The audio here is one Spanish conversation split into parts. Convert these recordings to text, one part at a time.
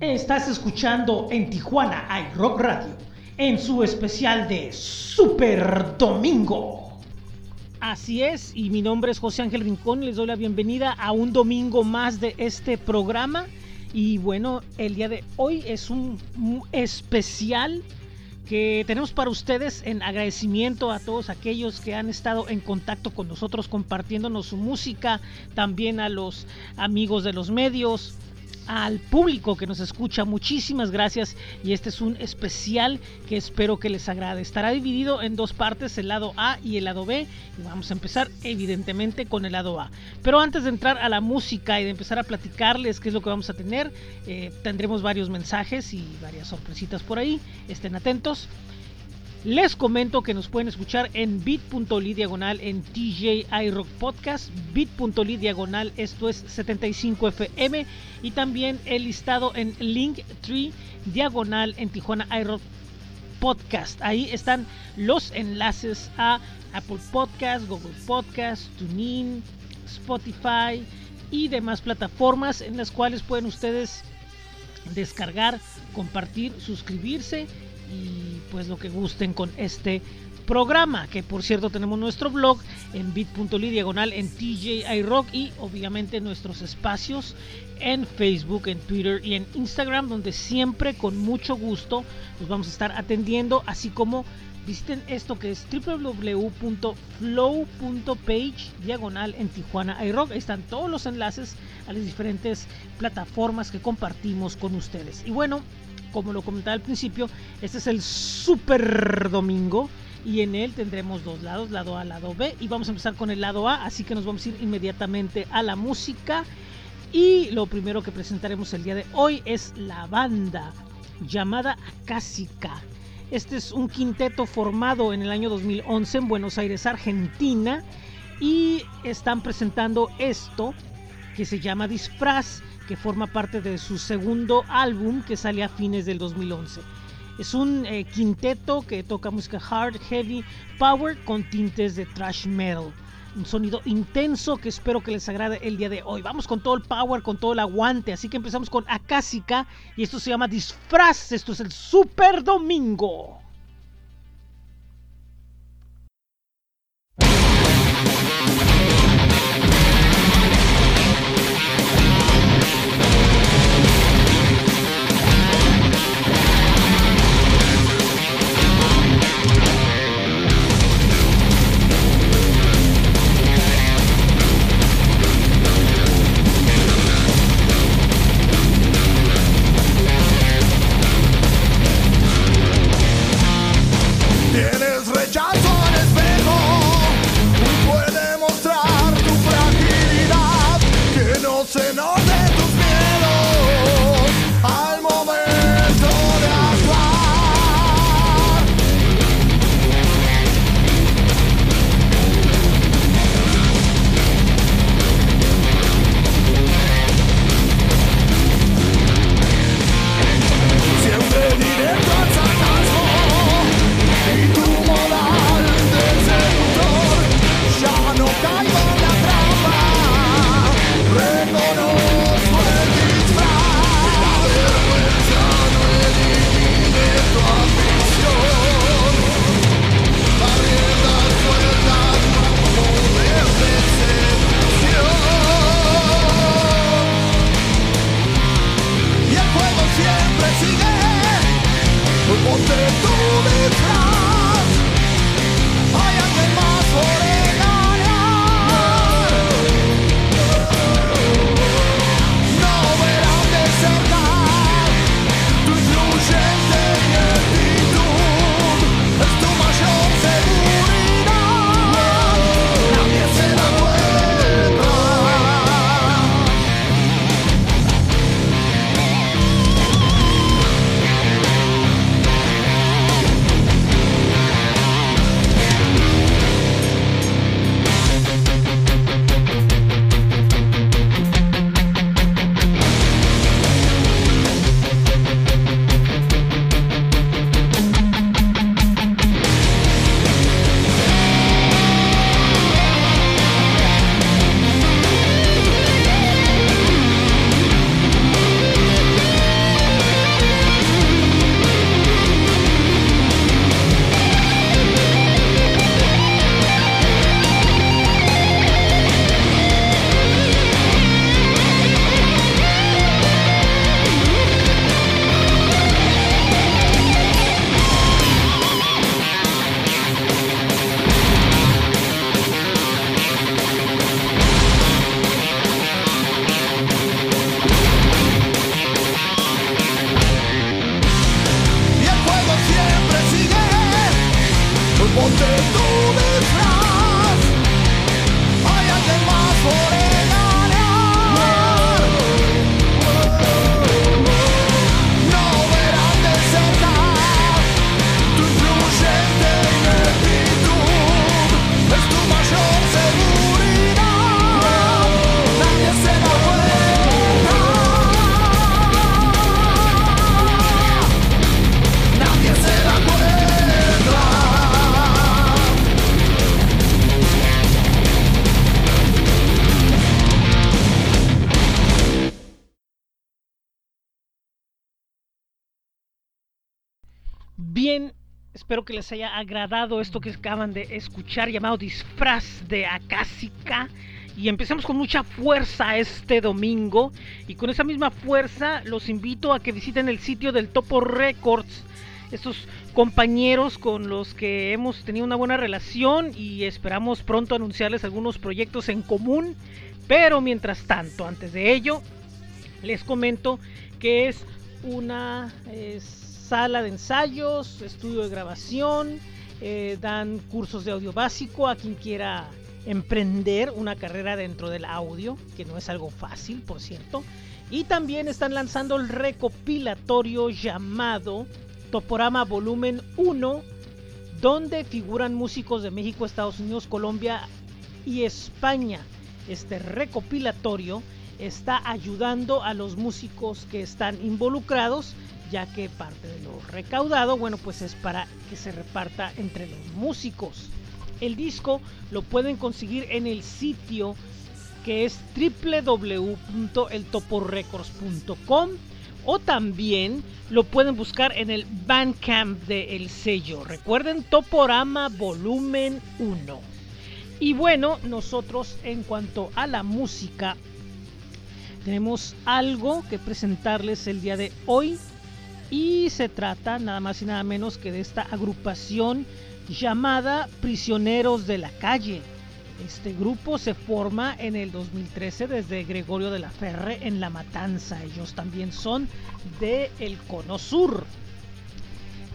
Estás escuchando en Tijuana iRock Radio en su especial de Super Domingo. Así es, y mi nombre es José Ángel Rincón y les doy la bienvenida a un domingo más de este programa. Y bueno, el día de hoy es un, un especial que tenemos para ustedes en agradecimiento a todos aquellos que han estado en contacto con nosotros compartiéndonos su música, también a los amigos de los medios, al público que nos escucha. Muchísimas gracias y este es un especial que espero que les agrade. Estará dividido en dos partes, el lado A y el lado B. Y vamos a empezar evidentemente con el lado A. Pero antes de entrar a la música y de empezar a platicarles qué es lo que vamos a tener, eh, tendremos varios mensajes y varias sorpresitas por ahí. Estén atentos. Les comento que nos pueden escuchar en bit.ly diagonal en TJ iRock Podcast, bit.ly diagonal, esto es 75FM, y también el listado en Linktree diagonal en Tijuana iRock Podcast. Ahí están los enlaces a Apple Podcast, Google Podcast, TuneIn, Spotify y demás plataformas en las cuales pueden ustedes descargar, compartir, suscribirse y pues lo que gusten con este programa que por cierto tenemos nuestro blog en bit.ly diagonal en TJI Rock y obviamente nuestros espacios en Facebook, en Twitter y en Instagram donde siempre con mucho gusto nos vamos a estar atendiendo así como visiten esto que es www.flow.page diagonal en Tijuana iRock. Están todos los enlaces a las diferentes plataformas que compartimos con ustedes. Y bueno, como lo comentaba al principio, este es el Super Domingo y en él tendremos dos lados, lado A, lado B y vamos a empezar con el lado A, así que nos vamos a ir inmediatamente a la música y lo primero que presentaremos el día de hoy es la banda llamada Acásica. Este es un quinteto formado en el año 2011 en Buenos Aires, Argentina y están presentando esto que se llama Disfraz que forma parte de su segundo álbum que sale a fines del 2011. Es un eh, quinteto que toca música hard, heavy, power con tintes de thrash metal. Un sonido intenso que espero que les agrade el día de hoy. Vamos con todo el power, con todo el aguante. Así que empezamos con Akasika y esto se llama Disfraz. Esto es el Super Domingo. Les haya agradado esto que acaban de escuchar llamado disfraz de acásica. Y empecemos con mucha fuerza este domingo. Y con esa misma fuerza los invito a que visiten el sitio del Topo Records. Estos compañeros con los que hemos tenido una buena relación y esperamos pronto anunciarles algunos proyectos en común. Pero mientras tanto, antes de ello, les comento que es una sala de ensayos, estudio de grabación, eh, dan cursos de audio básico a quien quiera emprender una carrera dentro del audio, que no es algo fácil, por cierto. Y también están lanzando el recopilatorio llamado Toporama Volumen 1, donde figuran músicos de México, Estados Unidos, Colombia y España. Este recopilatorio está ayudando a los músicos que están involucrados, ya que parte de lo recaudado, bueno, pues es para que se reparta entre los músicos. El disco lo pueden conseguir en el sitio que es www.eltoporecords.com o también lo pueden buscar en el Bandcamp de El Sello. Recuerden Toporama Volumen 1. Y bueno, nosotros en cuanto a la música tenemos algo que presentarles el día de hoy y se trata nada más y nada menos que de esta agrupación llamada Prisioneros de la Calle. Este grupo se forma en el 2013 desde Gregorio de la Ferre en La Matanza. Ellos también son de El Cono Sur.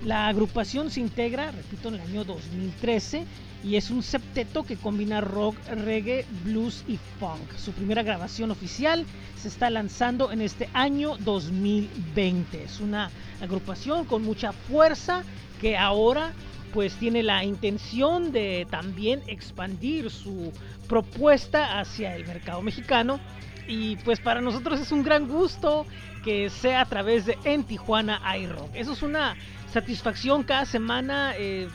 La agrupación se integra, repito, en el año 2013 y es un septeto que combina rock, reggae, blues y funk. Su primera grabación oficial se está lanzando en este año 2020. Es una agrupación con mucha fuerza que ahora pues tiene la intención de también expandir su propuesta hacia el mercado mexicano y pues para nosotros es un gran gusto que sea a través de En Tijuana iRock. Eso es una satisfacción cada semana eh,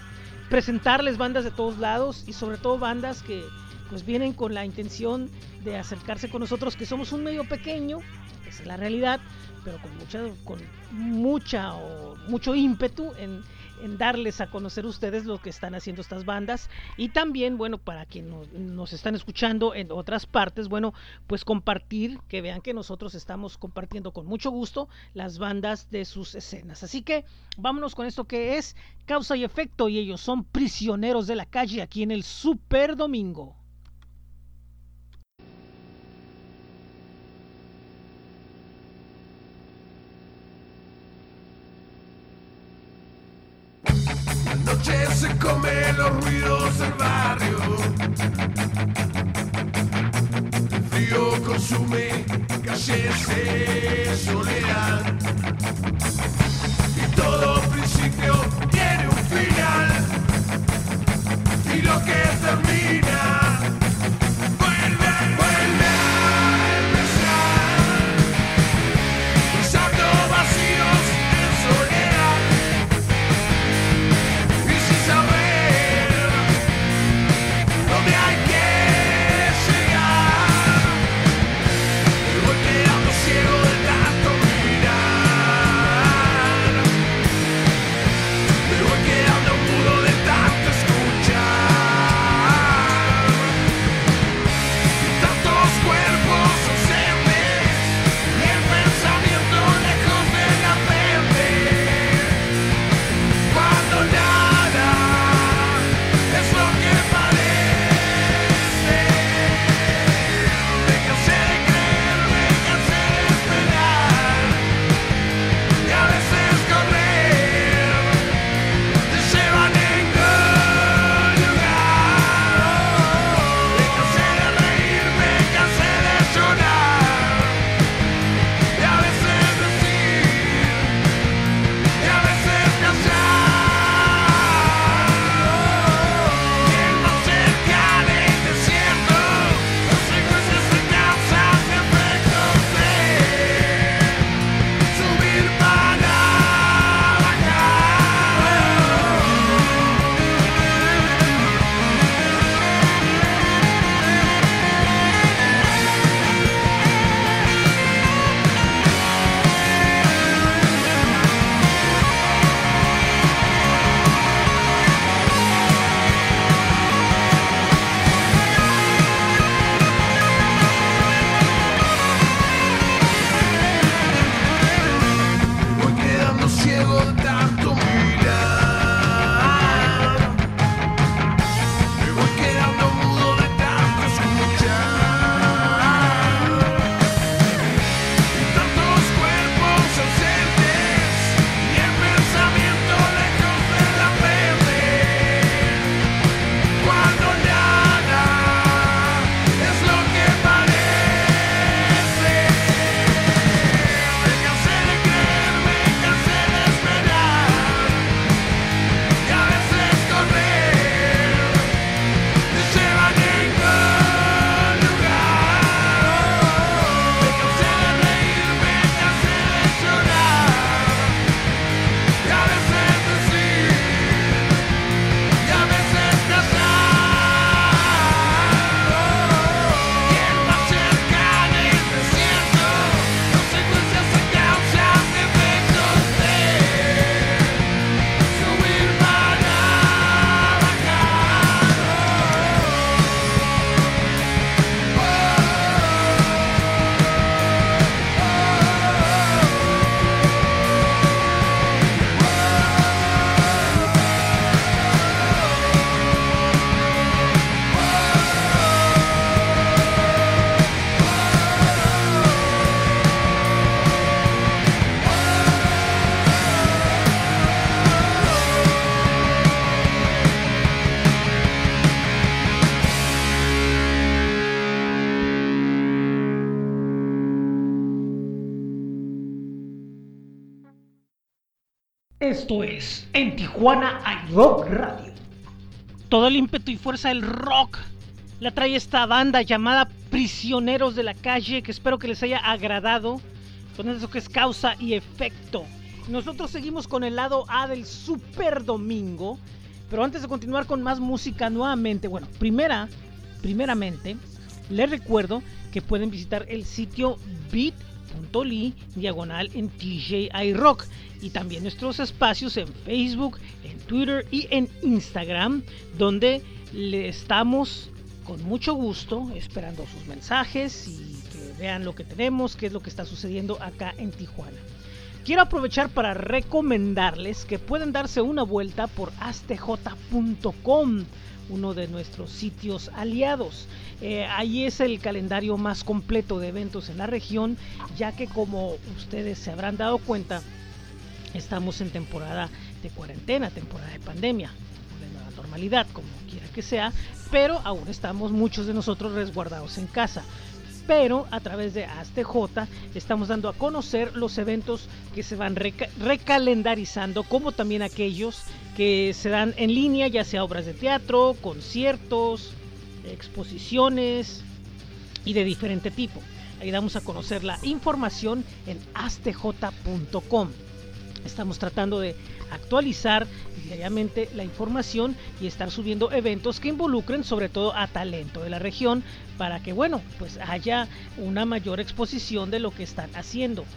presentarles bandas de todos lados y sobre todo bandas que pues vienen con la intención de acercarse con nosotros que somos un medio pequeño, esa es la realidad, pero con mucha con mucha o mucho ímpetu en en darles a conocer ustedes lo que están haciendo estas bandas y también, bueno, para quienes nos, están escuchando en otras partes, bueno, pues compartir, que vean que nosotros estamos compartiendo con mucho gusto las bandas de sus escenas. Así que vámonos con esto que es causa y efecto y ellos son prisioneros de la calle aquí en el Super Domingo. Noche se come los ruidos del barrio. El frío consume calles de soledad. Y todo principio tiene un final. Y lo que termina. Esto es En Tijuana hay Rock Radio. Todo el ímpetu y fuerza del rock la trae esta banda llamada Prisioneros de la Calle, que espero que les haya agradado con eso que es causa y efecto. Nosotros seguimos con el lado A del Super Domingo, pero antes de continuar con más música nuevamente, bueno, primera, primeramente, les recuerdo que pueden visitar el sitio bit.ly diagonal en TJI Rock y también nuestros espacios en Facebook, en Twitter y en Instagram, donde le estamos con mucho gusto esperando sus mensajes y que vean lo que tenemos, qué es lo que está sucediendo acá en Tijuana. Quiero aprovechar para recomendarles que pueden darse una vuelta por astj.com, uno de nuestros sitios aliados. Eh, ahí es el calendario más completo de eventos en la región, ya que como ustedes se habrán dado cuenta, estamos en temporada de cuarentena, temporada de pandemia, de nueva normalidad, como quiera que sea, pero aún estamos muchos de nosotros resguardados en casa. Pero a través de ASTJ estamos dando a conocer los eventos que se van recalendarizando, como también aquellos que se dan en línea, ya sea obras de teatro, conciertos, exposiciones y de diferente tipo. Ahí damos a conocer la información en astj.com. Estamos tratando de actualizar diariamente la información y estar subiendo eventos que involucren sobre todo a talento de la región para que bueno pues haya una mayor exposición de lo que están haciendo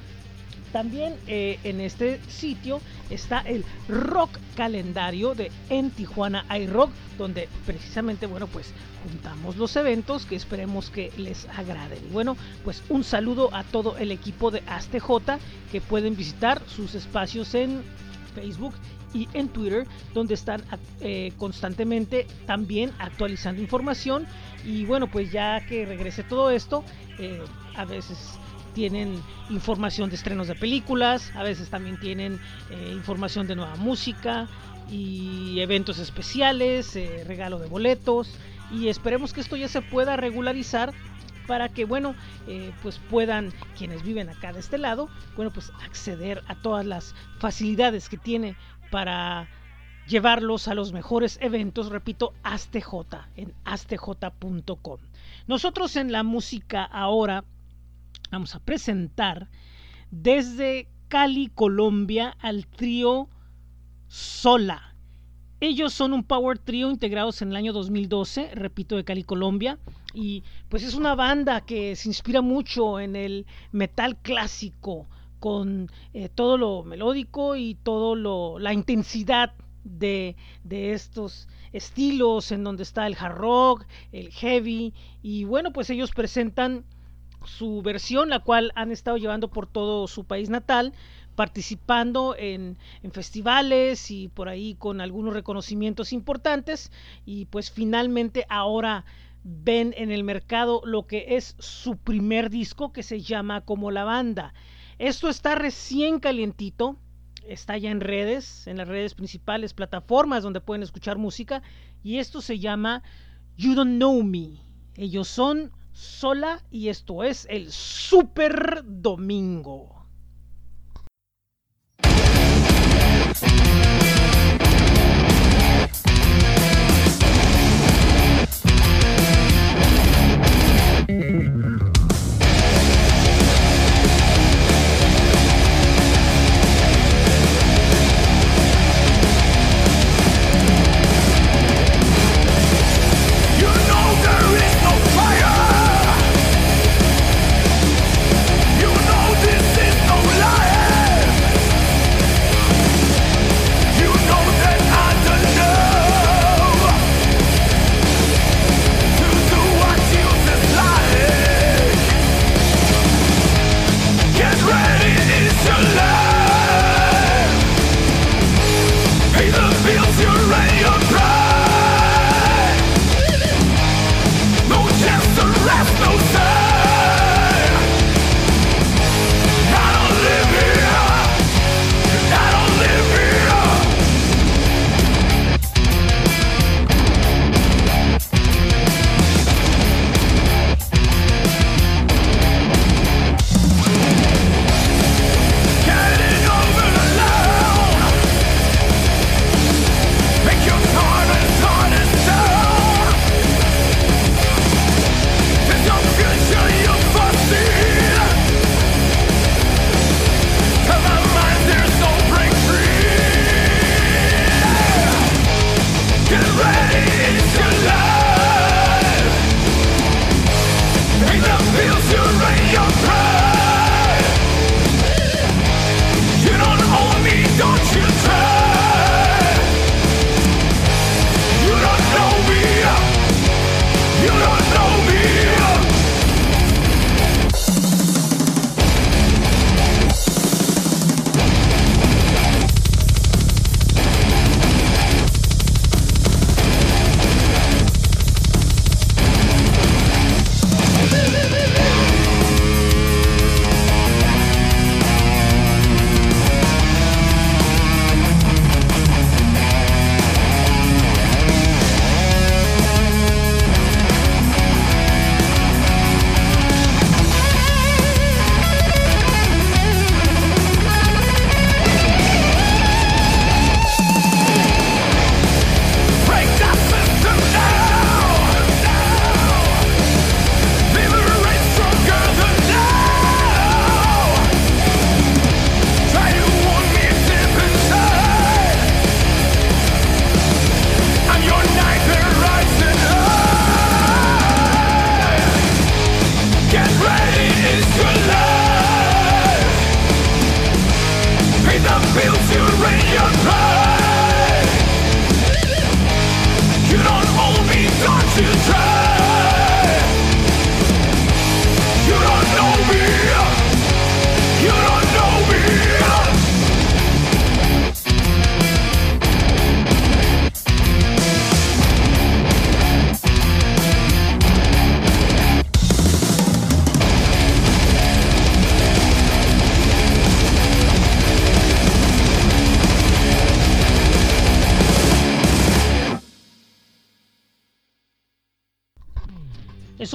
también eh, en este sitio está el rock calendario de En Tijuana iRock, donde precisamente, bueno, pues juntamos los eventos que esperemos que les agraden. Bueno, pues un saludo a todo el equipo de ASTJ que pueden visitar sus espacios en Facebook y en Twitter, donde están eh, constantemente también actualizando información. Y bueno, pues ya que regrese todo esto, eh, a veces tienen información de estrenos de películas, a veces también tienen eh, información de nueva música y eventos especiales, regalo de boletos. Y esperemos que esto ya se pueda regularizar para que, bueno, eh, pues puedan quienes viven acá de este lado, bueno, pues acceder a todas las facilidades que tiene para llevarlos a los mejores eventos, repito, ASTJ, en astj.com. Nosotros en la música ahora vamos a presentar desde Cali, Colombia, al trío Sola. Ellos son un power trio integrados en el año 2012, repito, de Cali, Colombia. Y pues es una banda que se inspira mucho en el metal clásico, con eh, todo lo melódico y todo lo la intensidad de, de, estos estilos en donde está el hard rock, el heavy y bueno pues ellos presentan su versión la cual han estado llevando por todo su país natal participando en, festivales y por ahí con algunos reconocimientos importantes y pues finalmente ahora ven en el mercado lo que es su primer disco que se llama como la banda. Esto está recién calientito, está ya en redes, en las redes principales, plataformas donde pueden escuchar música y esto se llama You Don't Know Me. Ellos son Sola y esto es el Super Domingo.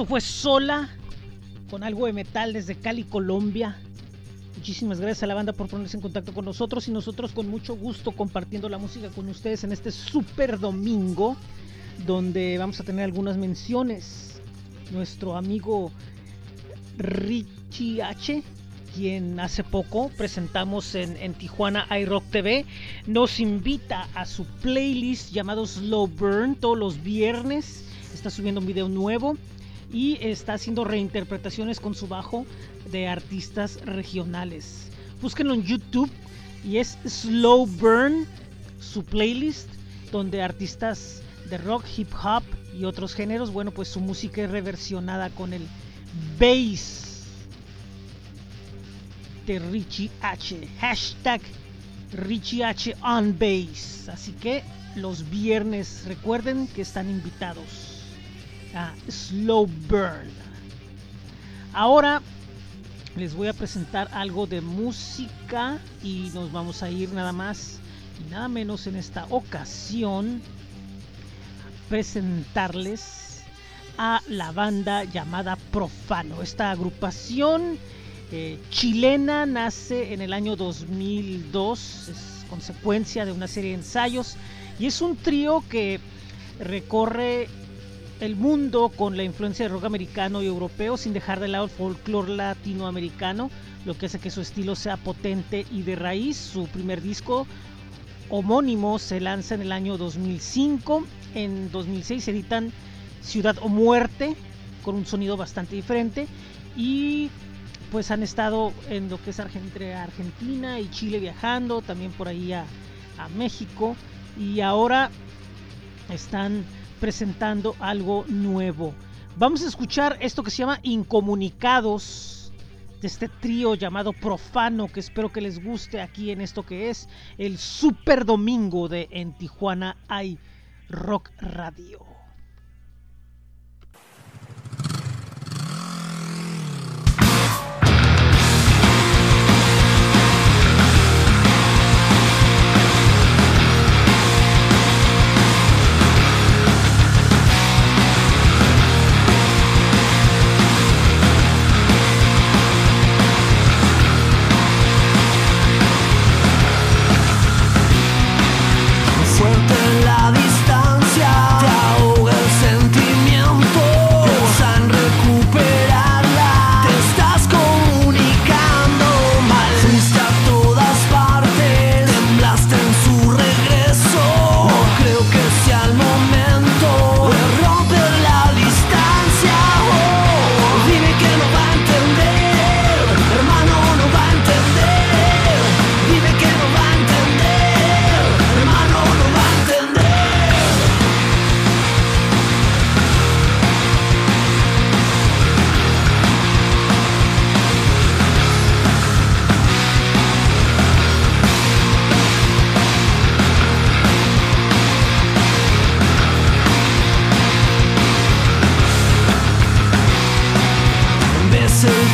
Fue sola con algo de metal desde Cali, Colombia. Muchísimas gracias a la banda por ponerse en contacto con nosotros y nosotros con mucho gusto compartiendo la música con ustedes en este super domingo donde vamos a tener algunas menciones. Nuestro amigo Richie H, quien hace poco presentamos en, en Tijuana iRock TV, nos invita a su playlist llamado Slow Burn todos los viernes. Está subiendo un video nuevo y está haciendo reinterpretaciones con su bajo de artistas regionales. Búsquenlo en YouTube y es Slow Burn, su playlist, donde artistas de rock, hip hop y otros géneros, bueno, pues su música es reversionada con el bass de Richie H. Hashtag Richie H on bass. Así que los viernes recuerden que están invitados a Slow Burn. Ahora les voy a presentar algo de música y nos vamos a ir nada más y nada menos en esta ocasión a presentarles a la banda llamada Profano. Esta agrupación eh, chilena nace en el año 2002, es consecuencia de una serie de ensayos y es un trío que recorre el mundo con la influencia de rock americano y europeo sin dejar de lado el folclore latinoamericano, lo que hace que su estilo sea potente y de raíz. Su primer disco homónimo se lanza en el año 2005. En 2006 editan Ciudad o Muerte con un sonido bastante diferente y pues han estado en lo que es entre Argentina y Chile viajando, también por ahí a, a México y ahora están presentando algo nuevo. Vamos a escuchar esto que se llama Incomunicados de este trío llamado Profano que espero que les guste aquí en esto que es el Super Domingo de En Tijuana hay Rock Radio.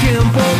tiempo.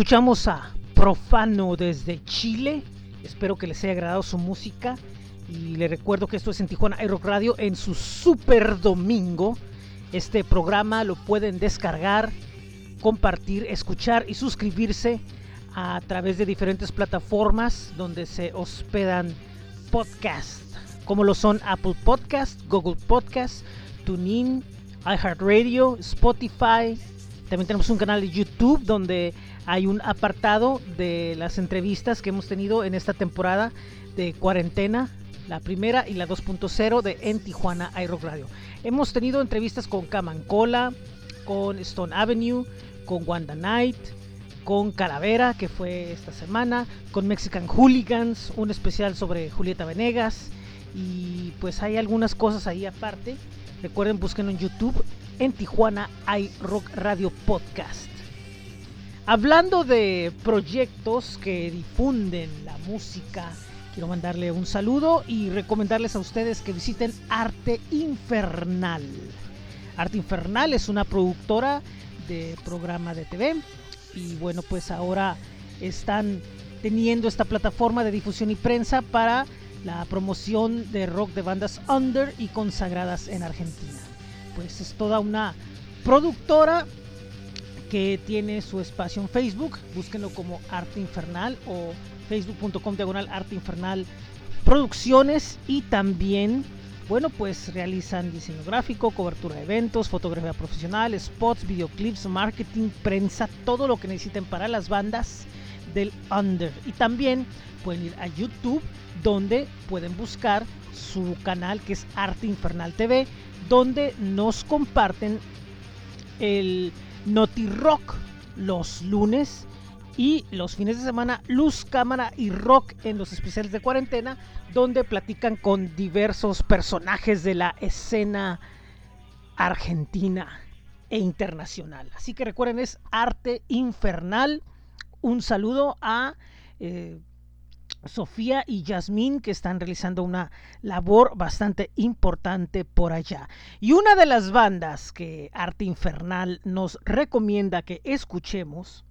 Escuchamos a Profano desde Chile. Espero que les haya agradado su música. Y les recuerdo que esto es en Tijuana iRock Radio en su Super Domingo. Este programa lo pueden descargar, compartir, escuchar y suscribirse a través de diferentes plataformas donde se hospedan podcasts, como lo son Apple Podcast, Google Podcast, TuneIn, iHeartRadio, Spotify. También tenemos un canal de YouTube donde hay un apartado de las entrevistas que hemos tenido en esta temporada de cuarentena, la primera y la 2.0 de En Tijuana iRock Radio. Hemos tenido entrevistas con Camancola, con Stone Avenue, con Wanda Knight, con Calavera, que fue esta semana, con Mexican Hooligans, un especial sobre Julieta Venegas, y pues hay algunas cosas ahí aparte. Recuerden, busquen en YouTube en Tijuana iRock Radio Podcast. Hablando de proyectos que difunden la música, quiero mandarle un saludo y recomendarles a ustedes que visiten Arte Infernal. Arte Infernal es una productora de programa de TV y bueno, pues ahora están teniendo esta plataforma de difusión y prensa para la promoción de rock de bandas under y consagradas en Argentina. Pues es toda una productora que tiene su espacio en Facebook. Búsquenlo como Arte Infernal o facebook.com diagonal Arte Infernal Producciones y también, bueno, pues realizan diseño gráfico, cobertura de eventos, fotografía profesional, spots, videoclips, marketing, prensa, todo lo que necesiten para las bandas del under. Y también pueden ir a YouTube donde pueden buscar su canal que es Arte Infernal TV, donde nos comparten el Noti Rock los lunes y los fines de semana Luz, Cámara y Rock en los especiales de cuarentena, donde platican con diversos personajes de la escena argentina e internacional. Así que recuerden, es Arte Infernal. Un saludo a eh, Sofía y Yasmín que están realizando una labor bastante importante por allá. Y una de las bandas que Arte Infernal nos recomienda que escuchemos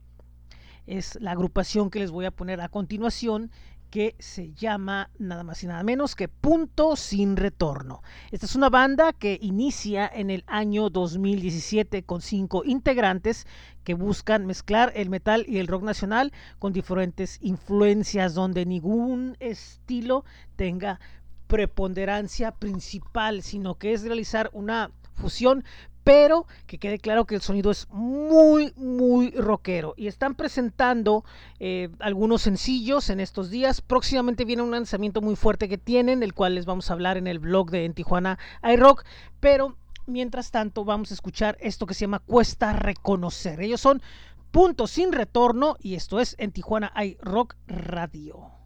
es la agrupación que les voy a poner a continuación que se llama nada más y nada menos que Punto Sin Retorno. Esta es una banda que inicia en el año 2017 con cinco integrantes que buscan mezclar el metal y el rock nacional con diferentes influencias donde ningún estilo tenga preponderancia principal, sino que es realizar una fusión pero que quede claro que el sonido es muy, muy rockero. Y están presentando eh, algunos sencillos en estos días. Próximamente viene un lanzamiento muy fuerte que tienen, el cual les vamos a hablar en el blog de En Tijuana iRock. Pero mientras tanto, vamos a escuchar esto que se llama Cuesta Reconocer. Ellos son Puntos sin Retorno y esto es En Tijuana iRock Radio.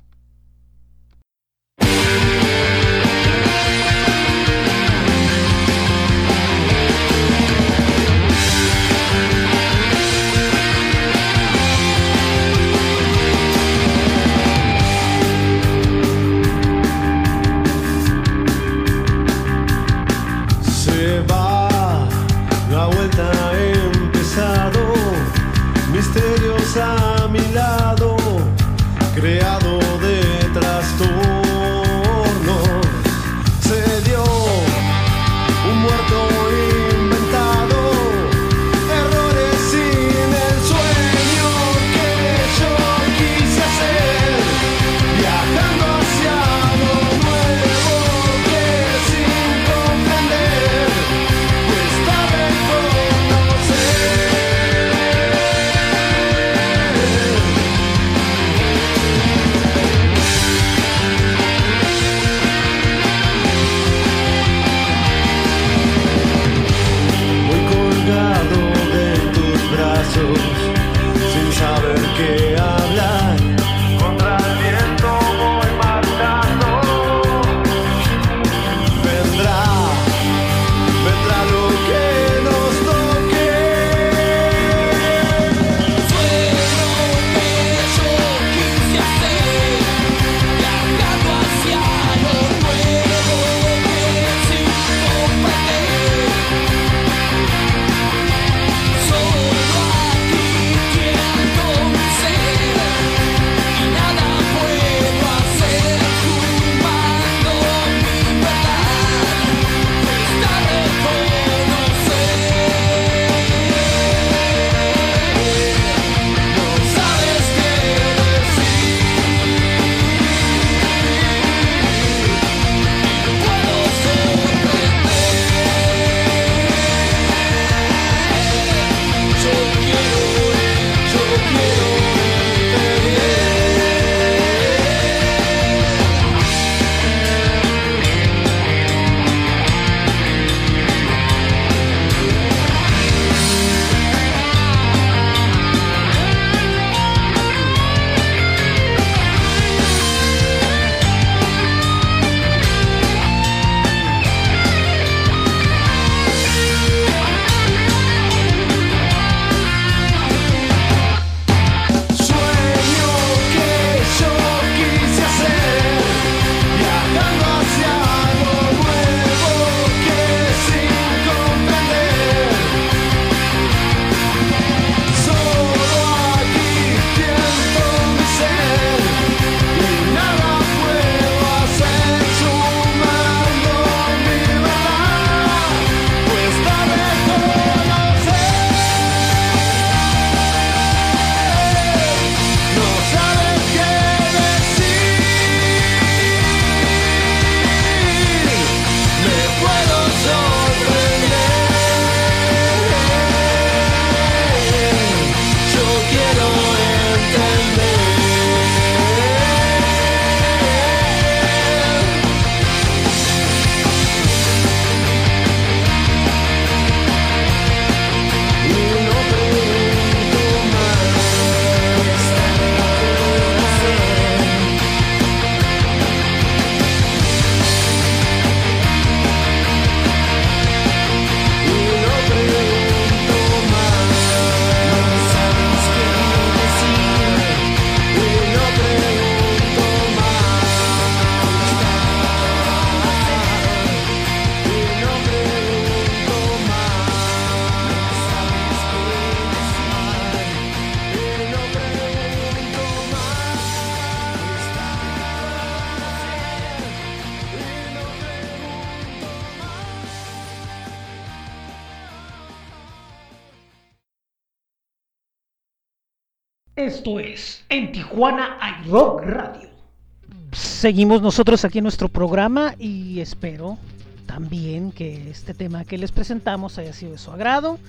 Seguimos nosotros aquí en nuestro programa y espero también que este tema que les presentamos haya sido de su agrado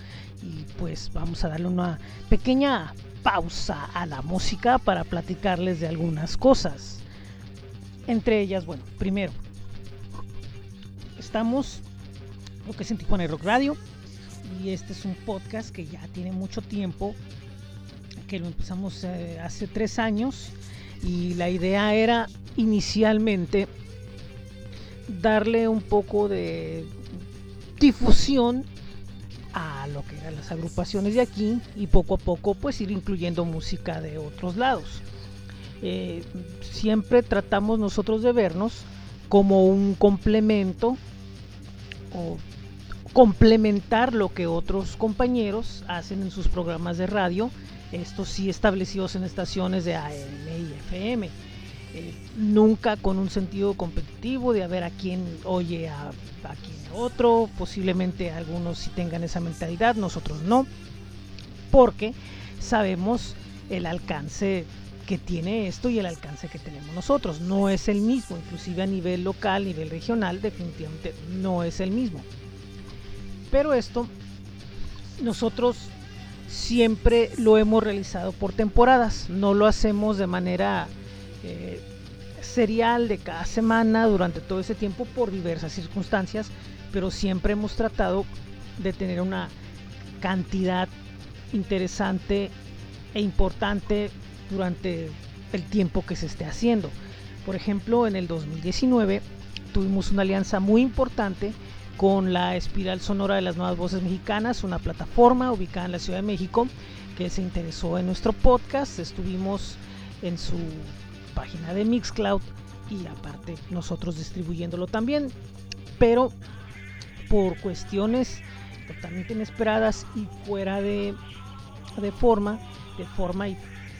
y pues vamos a darle una pequeña pausa a la música para platicarles de algunas cosas. Entre ellas, bueno, primero, estamos lo que es en Tijuana Rock Radio y este es un podcast que ya tiene mucho tiempo que lo empezamos eh, hace tres años y la idea era inicialmente darle un poco de difusión a lo que eran las agrupaciones de aquí y poco a poco pues ir incluyendo música de otros lados. Eh, siempre tratamos nosotros de vernos como un complemento o complementar lo que otros compañeros hacen en sus programas de radio estos sí establecidos en estaciones de AM y FM. Eh, nunca con un sentido competitivo de a ver a quién oye a, a quién otro, posiblemente algunos sí tengan esa mentalidad, nosotros no, porque sabemos el alcance que tiene esto y el alcance que tenemos nosotros. No es el mismo, inclusive a nivel local, nivel regional, definitivamente no es el mismo. Pero esto nosotros siempre lo hemos realizado por temporadas, no lo hacemos de manera eh, serial de cada semana durante todo ese tiempo por diversas circunstancias, pero siempre hemos tratado de tener una cantidad interesante e importante durante el tiempo que se esté haciendo. Por ejemplo, en el 2019 tuvimos una alianza muy importante con la Espiral Sonora de las Nuevas Voces Mexicanas, una plataforma ubicada en la Ciudad de México que se interesó en nuestro podcast. Estuvimos en su página de Mixcloud y aparte nosotros distribuyéndolo también, pero por cuestiones totalmente inesperadas y fuera de, de forma, de forma y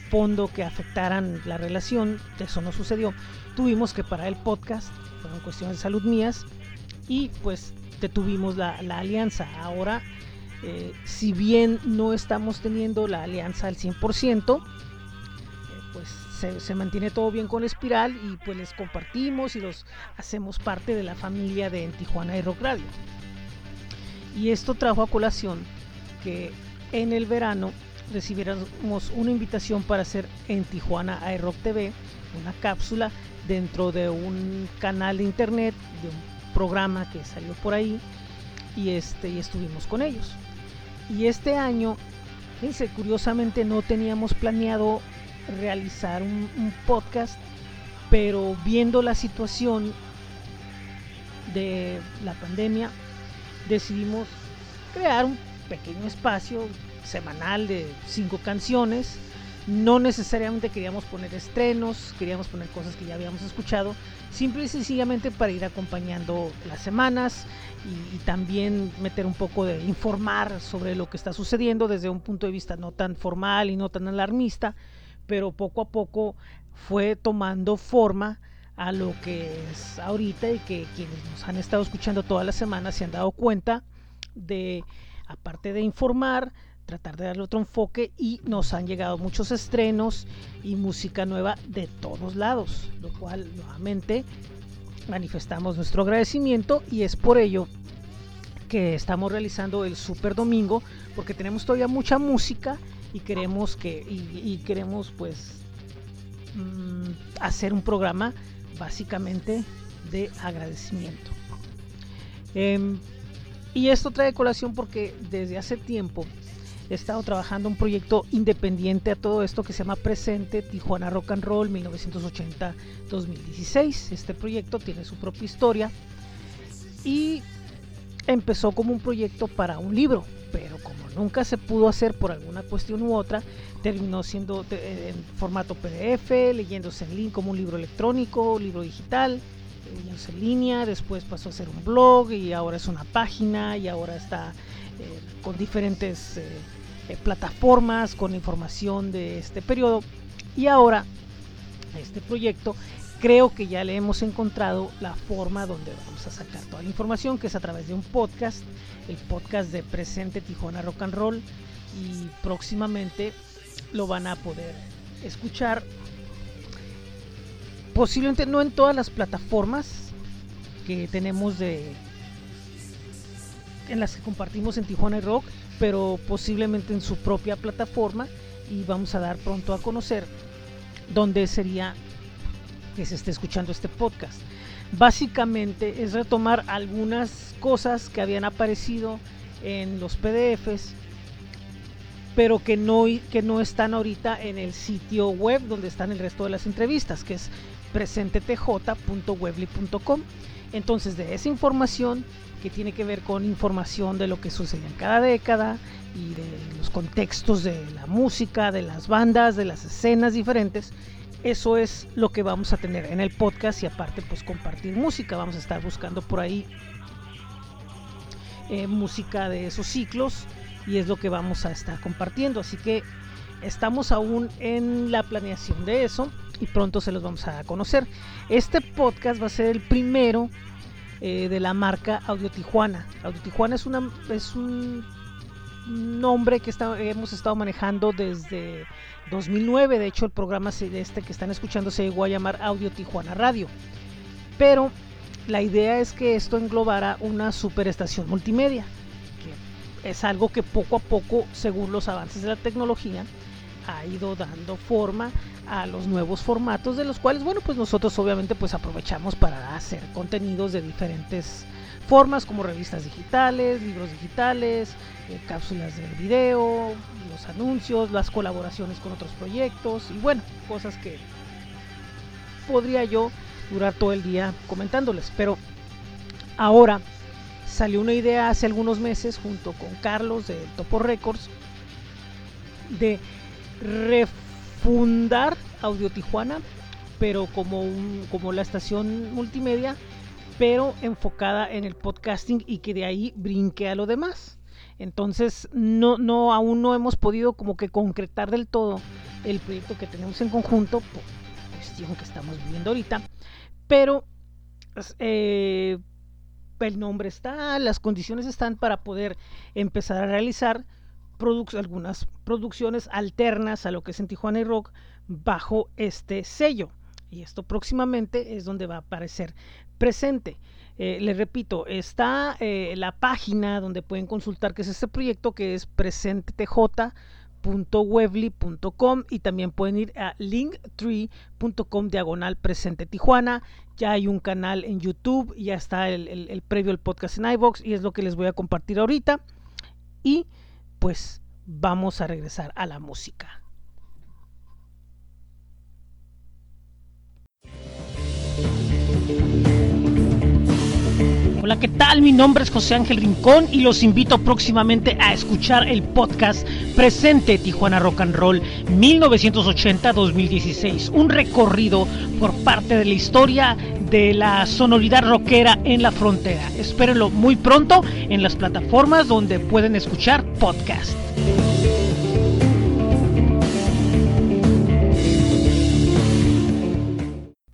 fondo que afectaran la relación, eso no sucedió. Tuvimos que parar el podcast, fueron cuestiones de salud mías y pues tuvimos la, alianza. Ahora, eh, si bien no estamos teniendo la alianza al 100%, eh, pues se, mantiene todo bien con Espiral y pues les compartimos y los hacemos parte de la familia de en Tijuana y Rock Radio. Y esto trajo a colación que en el verano recibiéramos una invitación para hacer en Tijuana iRock TV una cápsula dentro de un canal de internet de un programa que salió por ahí y, este, y estuvimos con ellos. Y este año, fíjense, curiosamente no teníamos planeado realizar un, podcast, pero viendo la situación de la pandemia, decidimos crear un pequeño espacio semanal de cinco canciones no necesariamente queríamos poner estrenos, queríamos poner cosas que ya habíamos escuchado, simple y sencillamente para ir acompañando las semanas y, también meter un poco de informar sobre lo que está sucediendo desde un punto de vista no tan formal y no tan alarmista, pero poco a poco fue tomando forma a lo que es ahorita y que quienes nos han estado escuchando todas las semanas se han dado cuenta de, aparte de informar, tratar de darle otro enfoque y nos han llegado muchos estrenos y música nueva de todos lados, lo cual nuevamente manifestamos nuestro agradecimiento y es por ello que estamos realizando el Super Domingo porque tenemos todavía mucha música y queremos que y, queremos pues mm, hacer un programa básicamente de agradecimiento. Em, y esto trae colación porque desde hace tiempo he estado trabajando un proyecto independiente a todo esto que se llama Presente Tijuana Rock and Roll 1980-2016. Este proyecto tiene su propia historia y empezó como un proyecto para un libro, pero como nunca se pudo hacer por alguna cuestión u otra, terminó siendo en formato PDF, leyéndose en línea como un libro electrónico, libro digital, leyéndose en línea, después pasó a ser un blog y ahora es una página y ahora está eh, con diferentes eh, eh, plataformas con información de este periodo. Y ahora, este proyecto, creo que ya le hemos encontrado la forma donde vamos a sacar toda la información, que es a través de un podcast, el podcast de Presente Tijuana Rock and Roll. Y próximamente lo van a poder escuchar. Posiblemente no en todas las plataformas que tenemos de en las que compartimos en Tijuana y Rock, pero posiblemente en su propia plataforma y vamos a dar pronto a conocer dónde sería que se esté escuchando este podcast. Básicamente es retomar algunas cosas que habían aparecido en los PDFs, pero que no, que no están ahorita en el sitio web donde están el resto de las entrevistas, que es presentetj.webly.com. Entonces de esa información que tiene que ver con información de lo que sucede en cada década y de los contextos de la música, de las bandas, de las escenas diferentes. Eso es lo que vamos a tener en el podcast y aparte pues compartir música. Vamos a estar buscando por ahí eh, música de esos ciclos y es lo que vamos a estar compartiendo. Así que estamos aún en la planeación de eso y pronto se los vamos a conocer. Este podcast va a ser el primero eh, de la marca Audio Tijuana. Audio Tijuana es, una, es un nombre que hemos estado manejando desde 2009. De hecho, el programa este que están escuchando se llegó a llamar Audio Tijuana Radio. Pero la idea es que esto englobara una superestación multimedia, que es algo que poco a poco, según los avances de la tecnología, ha ido dando forma a los nuevos formatos de los cuales bueno pues nosotros obviamente pues aprovechamos para hacer contenidos de diferentes formas como revistas digitales, libros digitales, eh, cápsulas de video, los anuncios, las colaboraciones con otros proyectos y bueno, cosas que podría yo durar todo el día comentándoles, pero ahora salió una idea hace algunos meses junto con Carlos de Topo Records de refundar Audio Tijuana, pero como, como la estación multimedia, pero enfocada en el podcasting y que de ahí brinque a lo demás. Entonces, no, no, aún no hemos podido como que concretar del todo el proyecto que tenemos en conjunto, por cuestión que estamos viviendo ahorita, pero eh, el nombre está, las condiciones están para poder empezar a realizar algunas producciones alternas a lo que es en Tijuana y Rock bajo este sello. Y esto próximamente es donde va a aparecer presente. Eh, les repito, está eh, la página donde pueden consultar qué es este proyecto, que es presentej.webly.com y también pueden ir a linktree.com diagonal presente Tijuana. Ya hay un canal en YouTube, ya está el, el previo al podcast en iBox y es lo que les voy a compartir ahorita. Y pues vamos a regresar a la música. Hola, ¿qué tal? Mi nombre es José Ángel Rincón y los invito próximamente a escuchar el podcast Presente Tijuana Rock and Roll 1980-2016, un recorrido por parte de la historia de la sonoridad rockera en la frontera. Espérenlo muy pronto en las plataformas donde pueden escuchar podcast.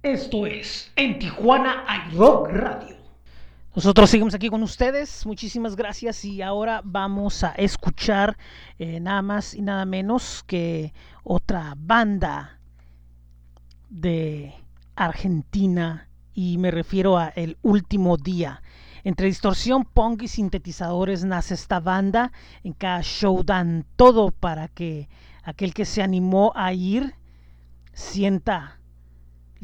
Esto es En Tijuana hay Rock Radio. Nosotros seguimos aquí con ustedes, muchísimas gracias y ahora vamos a escuchar eh, nada más y nada menos que otra banda de Argentina y me refiero a El Último Día. Entre distorsión, punk y sintetizadores nace esta banda. En cada show dan todo para que aquel que se animó a ir sienta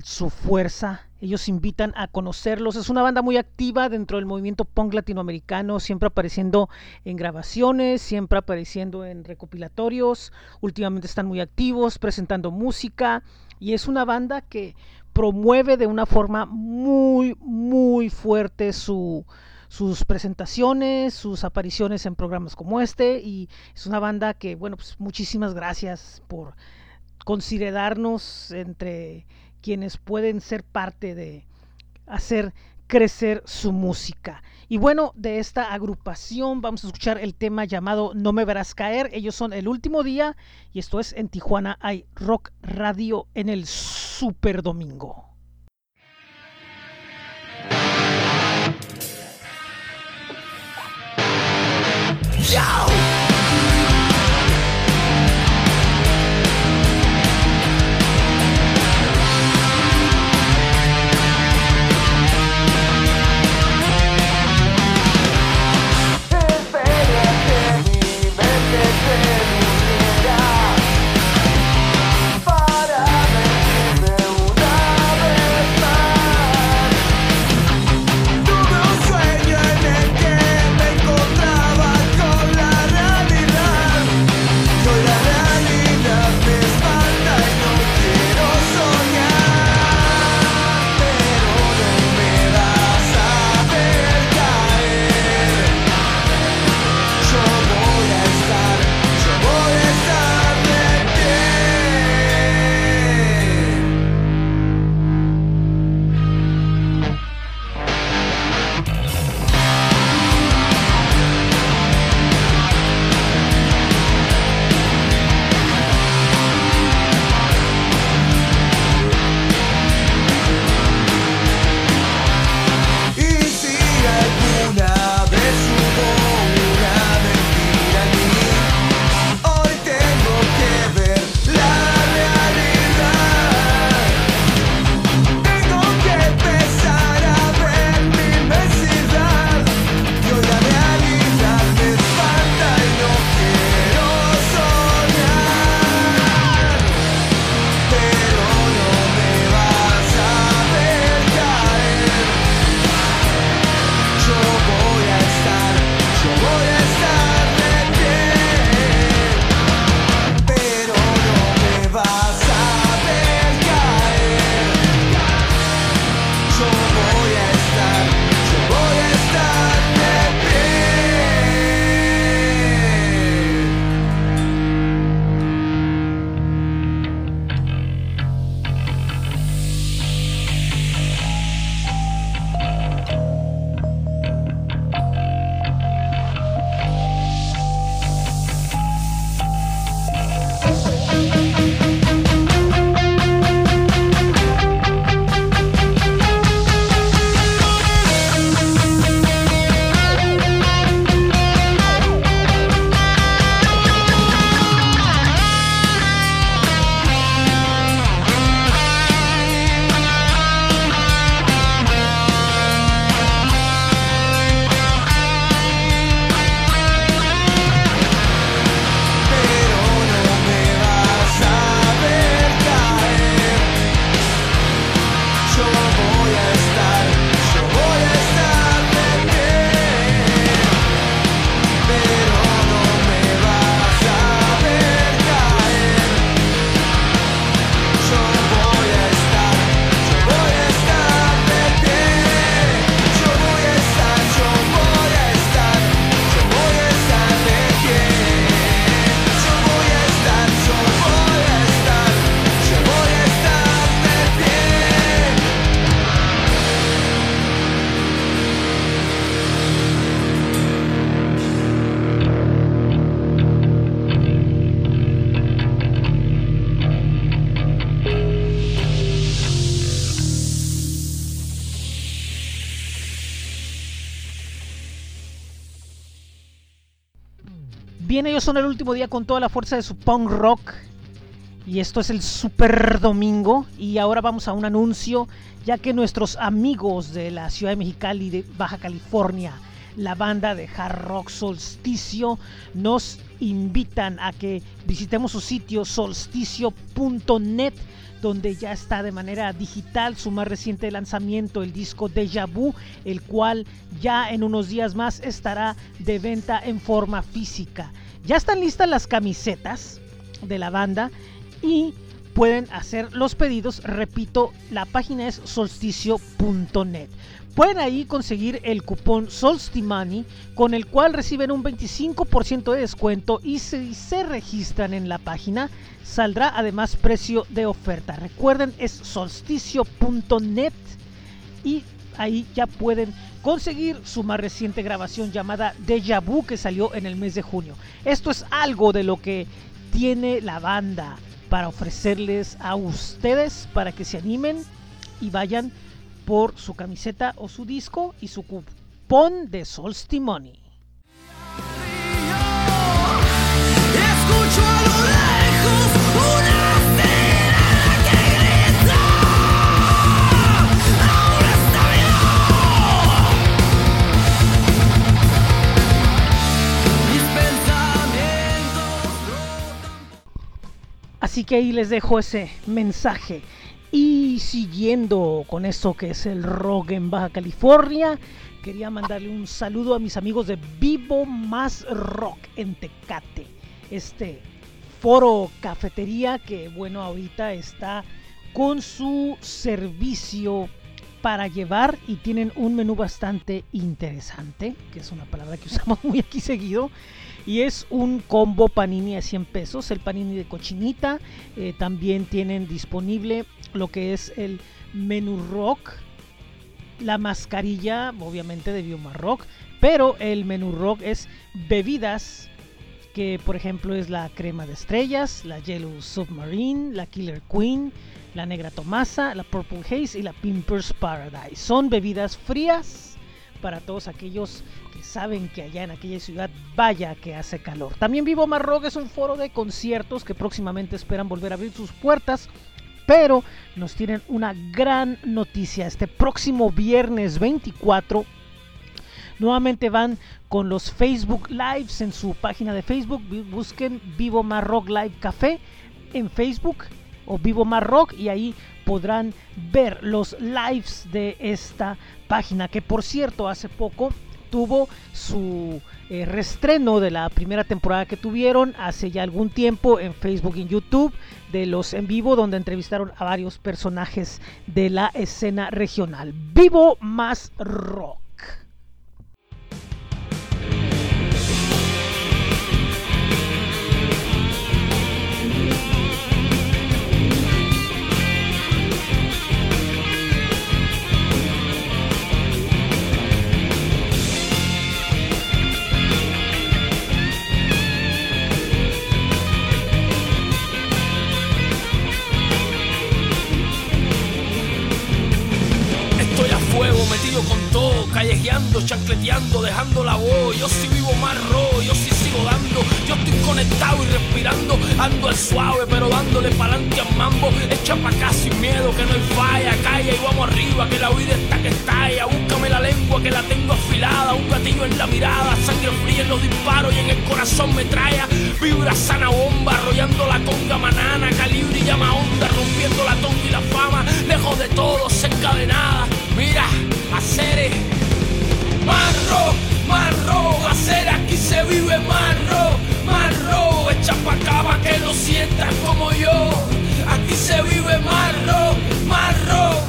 su fuerza. Ellos invitan a conocerlos. Es una banda muy activa dentro del movimiento punk latinoamericano, siempre apareciendo en grabaciones, siempre apareciendo en recopilatorios. Últimamente están muy activos, presentando música. Y es una banda que promueve de una forma muy, muy fuerte su, sus presentaciones, sus apariciones en programas como este. Y es una banda que, bueno, pues muchísimas gracias por considerarnos entre quienes pueden ser parte de hacer crecer su música. Y bueno, de esta agrupación vamos a escuchar el tema llamado No me verás caer. Ellos son el último día y esto es en Tijuana hay Rock Radio en el Super Domingo. Ellos son el último día con toda la fuerza de su punk rock. Y esto es el Super Domingo. Y ahora vamos a un anuncio, ya que nuestros amigos de la ciudad de Mexicali, de Baja California, la banda de hard rock Solsticio, nos invitan a que visitemos su sitio solsticio.net donde ya está de manera digital su más reciente lanzamiento, el disco Deja Vu, el cual ya en unos días más estará de venta en forma física. Ya están listas las camisetas de la banda y pueden hacer los pedidos. Repito, la página es solsticio.net. Pueden ahí conseguir el cupón Solstimani con el cual reciben un 25% de descuento y si se registran en la página saldrá además precio de oferta. Recuerden es solsticio.net y ahí ya pueden conseguir su más reciente grabación llamada Deja Vu que salió en el mes de junio. Esto es algo de lo que tiene la banda para ofrecerles a ustedes para que se animen y vayan por su camiseta o su disco y su cupón de Solstimony. Que ahí les dejo ese mensaje. Y siguiendo con esto que es el rock en Baja California, quería mandarle un saludo a mis amigos de Vivo Más Rock en Tecate. Este foro cafetería que bueno ahorita está con su servicio para llevar y tienen un menú bastante interesante, que es una palabra que usamos muy aquí seguido. Y es un combo panini a 100 pesos, el panini de cochinita. Eh, también tienen disponible lo que es el menú rock, la mascarilla, obviamente de Bioma Rock, pero el menú rock es bebidas que por ejemplo es la crema de estrellas, la Yellow Submarine, la Killer Queen, la Negra Tomasa, la Purple Haze y la Pimpers Paradise. Son bebidas frías para todos aquellos que saben que allá en aquella ciudad vaya que hace calor. También Vivo Rock es un foro de conciertos que próximamente esperan volver a abrir sus puertas pero nos tienen una gran noticia. Este próximo viernes 24 nuevamente van con los Facebook Lives en su página de Facebook. Busquen Vivo Mar Rock Live Café en Facebook o Vivo Mar Rock y ahí podrán ver los lives de esta página que por cierto hace poco tuvo su eh, restreno de la primera temporada que tuvieron hace ya algún tiempo en Facebook y en YouTube de los en vivo donde entrevistaron a varios personajes de la escena regional. Vivo más rock. Callejeando, chancleteando, dejando la voz. Yo sí vivo más rojo, yo sí sigo dando. Yo estoy conectado y respirando, ando al suave, pero dándole pa'lante al mambo. Echa pa' acá sin miedo, que no hay falla. Calla y vamos arriba, que la vida está que estalla. Búscame la lengua, que la tengo afilada. Un gatillo en la mirada, sangre fría en los disparos y en el corazón me trae. Vibra sana bomba, arrollando la conga manana. Calibre y llama onda, rompiendo la tonga y la fama. Lejos de todo, cerca de. Mira, hacer marro, marro, hacer aquí se vive marro, marro, echa pa' acá que lo sientas como yo, aquí se vive marro, marro,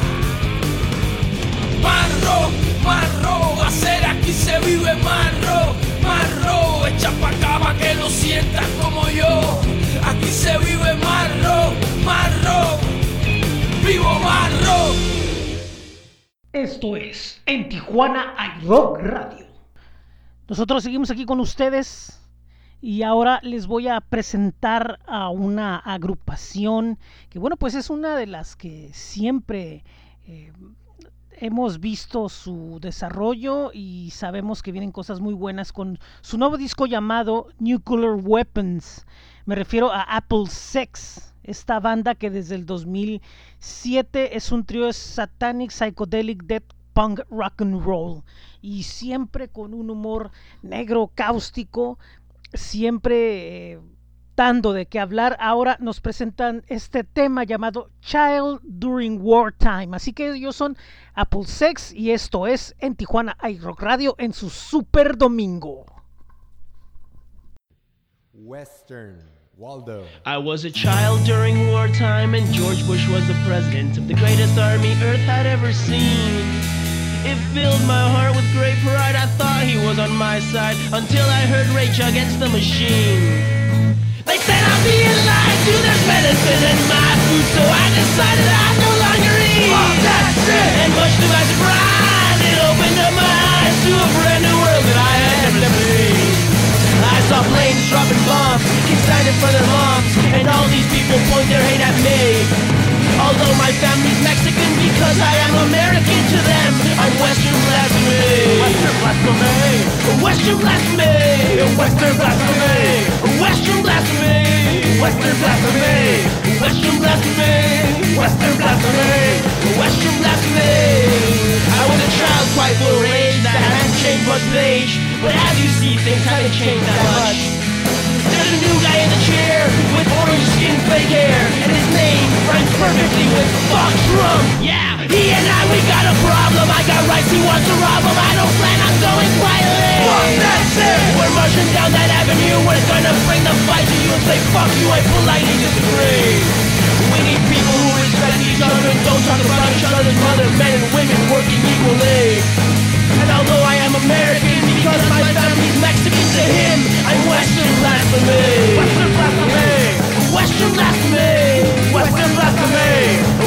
marro, marro, hacer aquí se vive marro, marro, echa pa' acá que lo sientas como yo, aquí se vive marro, marro, vivo marro. Esto es En Tijuana Rock Radio. Nosotros seguimos aquí con ustedes y ahora les voy a presentar a una agrupación que bueno pues es una de las que siempre eh, hemos visto su desarrollo y sabemos que vienen cosas muy buenas con su nuevo disco llamado Nuclear Weapons. Me refiero a Apple Sex, esta banda que desde el 2007 es un trío satanic psychedelic death punk rock and roll y siempre con un humor negro cáustico, siempre eh, dando de qué hablar. Ahora nos presentan este tema llamado Child During Wartime. Así que ellos son Apple Sex y esto es en Tijuana iRock Radio en su super domingo. Western. Waldo. I was a child during wartime, and George Bush was the president of the greatest army Earth had ever seen. It filled my heart with great pride. I thought he was on my side until I heard Rage Against the Machine. They said I'm being lied to. There's medicine in my food, so I decided I no longer eat. Fuck that shit! And much to my surprise, it opened up my eyes to a brand new world that I had never lived saw planes dropping bombs, excited for their moms, and all these people point their hate at me. Although my family's Mexican because I am American to them, I'm Western blasphemy. Western blasphemy! Western blasphemy. Western blasphemy! Western blasphemy. Western blasphemy! Western blasphemy. Western blasphemy! Western blasphemy. I was a child quite full of rage that hadn't changed much page, but as you see, things haven't changed that much. There's a new guy in the chair with orange skin, fake hair, and his name rhymes perfectly with Fox Trump. Yeah, he and I, we got a problem. I got rights, he wants to rob them. I don't plan on going quietly. Fuck that shit! We're marching down that avenue. We're gonna bring the fight to you and say, fuck you, I politely disagree. We need people who respect each other and don't talk about each other's mother, men and women working equally. And although I am American because my family's Mexican to him, I'm Western blasphemy. Western blasphemy! Western blasphemy. Western blasphemy!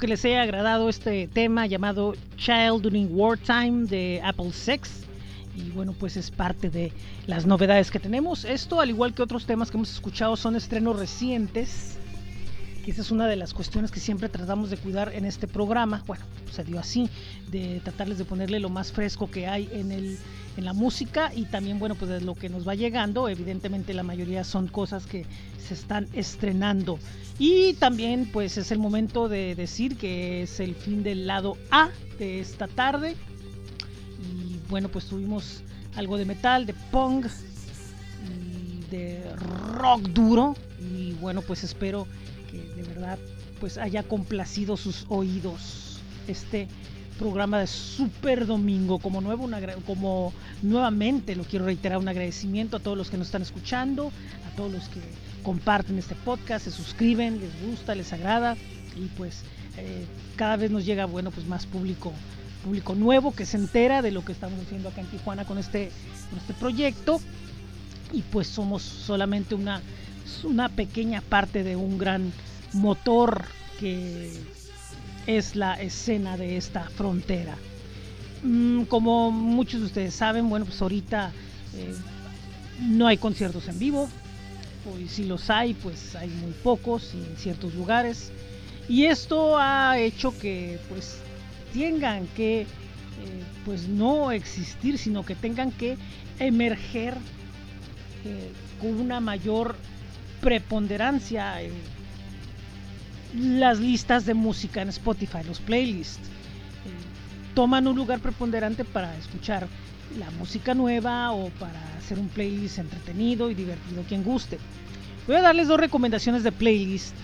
que les haya agradado este tema llamado Child During Wartime de Apple Sex. Y bueno, pues es parte de las novedades que tenemos. Esto, al igual que otros temas que hemos escuchado, son estrenos recientes. Que esa es una de las cuestiones que siempre tratamos de cuidar en este programa. Bueno, se dio así, de tratarles de ponerle lo más fresco que hay en el en la música y también bueno pues de lo que nos va llegando. Evidentemente la mayoría son cosas que se están estrenando. Y también pues es el momento de decir que es el fin del lado A de esta tarde. Y bueno pues tuvimos algo de metal de punk y de rock duro. Y bueno pues espero pues haya complacido sus oídos este programa de Super Domingo. Como nuevo, un agra- como nuevamente lo quiero reiterar, un agradecimiento a todos los que nos están escuchando, a todos los que comparten este podcast, se suscriben, les gusta, les agrada y pues eh, cada vez nos llega bueno pues más público público nuevo que se entera de lo que estamos haciendo acá en Tijuana con este, con este proyecto. Y pues somos solamente una, una pequeña parte de un gran motor que es la escena de esta frontera. Mm, como muchos de ustedes saben, bueno, pues ahorita eh, no hay conciertos en vivo, y si los hay, pues hay muy pocos en ciertos lugares. Y esto ha hecho que pues tengan que eh, pues no existir, sino que tengan que emerger eh, con una mayor preponderancia las listas de música en Spotify, los playlists. Eh, toman un lugar preponderante para escuchar la música nueva o para hacer un playlist entretenido y divertido, quien guste. Voy a darles dos recomendaciones de playlist.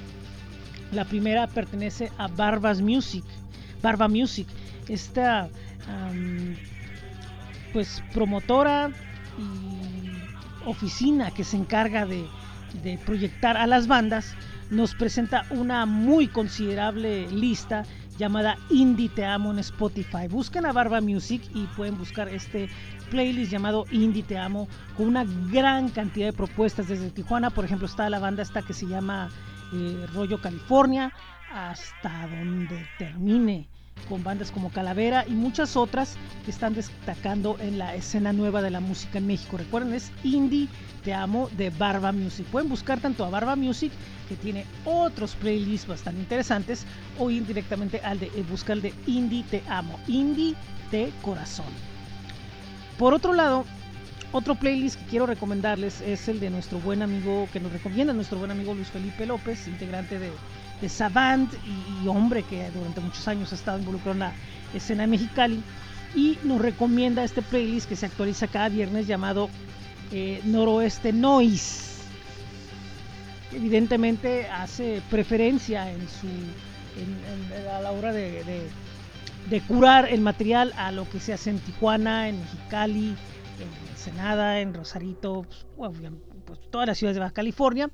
La primera pertenece a Barbas Music. Barba Music, esta pues promotora y oficina que se encarga de, de proyectar a las bandas, nos presenta una muy considerable lista llamada Indie Te Amo en Spotify. Busquen a Barba Music y pueden buscar este playlist llamado Indie Te Amo con una gran cantidad de propuestas desde Tijuana. Por ejemplo, está la banda esta que se llama eh, Rollo California hasta donde termine con bandas como Calavera y muchas otras que están destacando en la escena nueva de la música en México. Recuerden, es Indie Te Amo de Barba Music. Pueden buscar tanto a Barba Music, que tiene otros playlists bastante interesantes, o ir directamente al de eh, buscar el de Indie Te Amo, Indie de Corazón. Por otro lado, otro playlist que quiero recomendarles es el de nuestro buen amigo, que nos recomienda nuestro buen amigo Luis Felipe López, integrante de de Savant y, hombre que durante muchos años ha estado involucrado en la escena de Mexicali y nos recomienda este playlist que se actualiza cada viernes llamado eh, Noroeste Noise. Evidentemente hace preferencia en su a la hora de, de, curar el material a lo que se hace en Tijuana, en Mexicali, en Ensenada, en Rosarito, pues, pues todas las ciudades de Baja California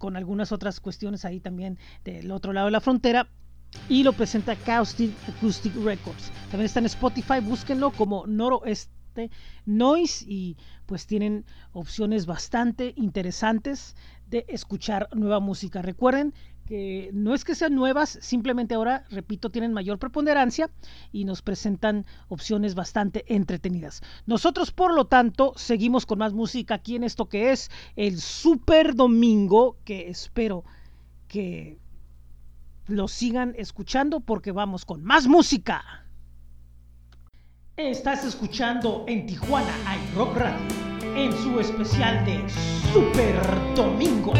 con algunas otras cuestiones ahí también del otro lado de la frontera. Y lo presenta Acoustic, Acoustic Records. También está en Spotify, búsquenlo como Noroeste Noise y pues tienen opciones bastante interesantes de escuchar nueva música. Recuerden que no es que sean nuevas, simplemente ahora, repito, tienen mayor preponderancia y nos presentan opciones bastante entretenidas. Nosotros, por lo tanto, seguimos con más música aquí en esto que es el Super Domingo, que espero que lo sigan escuchando porque vamos con más música. Estás escuchando en Tijuana iRock Radio en su especial de Super Domingo.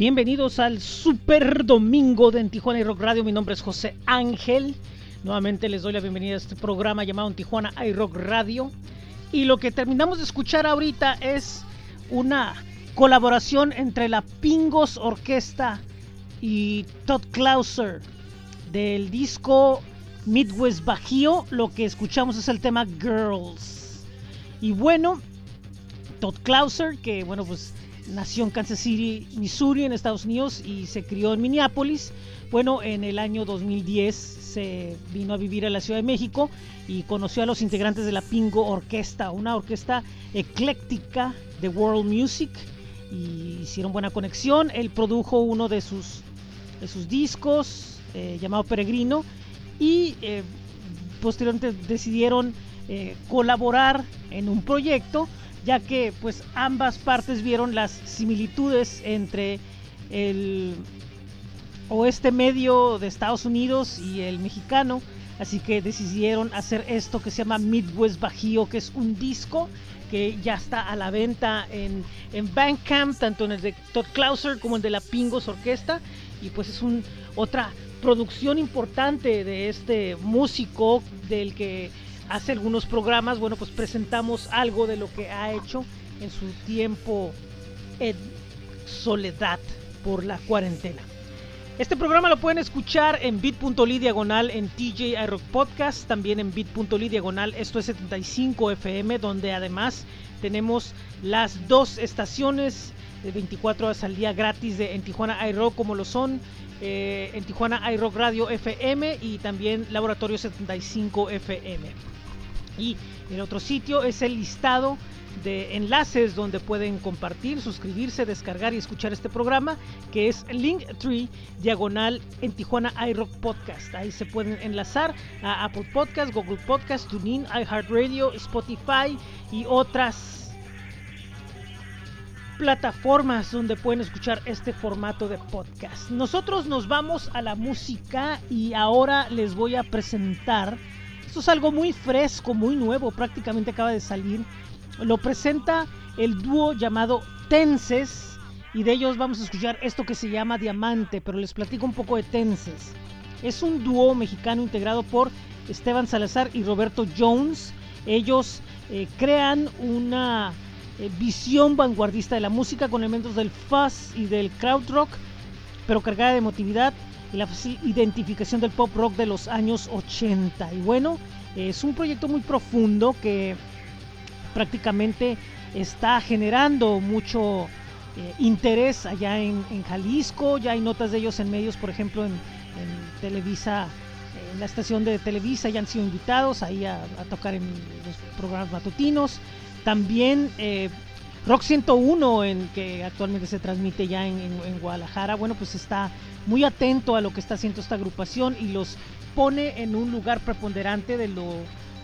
Bienvenidos al Super Domingo de en Tijuana y Rock Radio. Mi nombre es José Ángel. Nuevamente les doy la bienvenida a este programa llamado en Tijuana iRock Radio. Y lo que terminamos de escuchar ahorita es una colaboración entre la Pingos Orquesta y Todd Clauser del disco Midwest Bajío. Lo que escuchamos es el tema Girls. Y bueno, Todd Clauser, que bueno, pues nació en Kansas City, Missouri, en Estados Unidos y se crió en Minneapolis. Bueno, en el año 2010 se vino a vivir a la Ciudad de México y conoció a los integrantes de la Pingo Orquesta, una orquesta ecléctica de world music y hicieron buena conexión. Él produjo uno de sus, de sus discos eh, llamado Peregrino y eh, posteriormente decidieron eh, colaborar en un proyecto ya que pues ambas partes vieron las similitudes entre el oeste medio de Estados Unidos y el mexicano, así que decidieron hacer esto que se llama Midwest Bajío, que es un disco que ya está a la venta en, en Bandcamp, tanto en el de Todd Clauser como el de la Pingos Orquesta, y pues es un, otra producción importante de este músico del que hace algunos programas, bueno, pues presentamos algo de lo que ha hecho en su tiempo en soledad por la cuarentena. Este programa lo pueden escuchar en bit.ly diagonal en TJ iRock Podcast, también en bit.ly diagonal esto es 75 FM, donde además tenemos las dos estaciones de 24 horas al día gratis de en Tijuana iRock, como lo son eh, en Tijuana iRock Radio FM y también Laboratorio 75 FM. El otro sitio es el listado de enlaces donde pueden compartir, suscribirse, descargar y escuchar este programa, que es Linktree diagonal en Tijuana iRock Podcast. Ahí se pueden enlazar a Apple Podcast, Google Podcast, TuneIn, iHeartRadio, Spotify y otras plataformas donde pueden escuchar este formato de podcast. Nosotros nos vamos a la música y ahora les voy a presentar, esto es algo muy fresco, muy nuevo, prácticamente acaba de salir lo presenta el dúo llamado Tenses y de ellos vamos a escuchar esto que se llama Diamante, pero les platico un poco de Tenses. Es un dúo mexicano integrado por Esteban Salazar y Roberto Jones. Ellos eh, crean una eh, visión vanguardista de la música con elementos del fuzz y del crowd rock, pero cargada de emotividad la identificación del pop rock de los años 80. Y bueno, es un proyecto muy profundo que prácticamente está generando mucho eh, interés allá en, Jalisco. Ya hay notas de ellos en medios, por ejemplo, en, Televisa, en la estación de Televisa, ya han sido invitados ahí a, a tocar en los programas matutinos. También eh, Rock 101, en que actualmente se transmite ya en, en Guadalajara, bueno, pues está muy atento a lo que está haciendo esta agrupación y los pone en un lugar preponderante de lo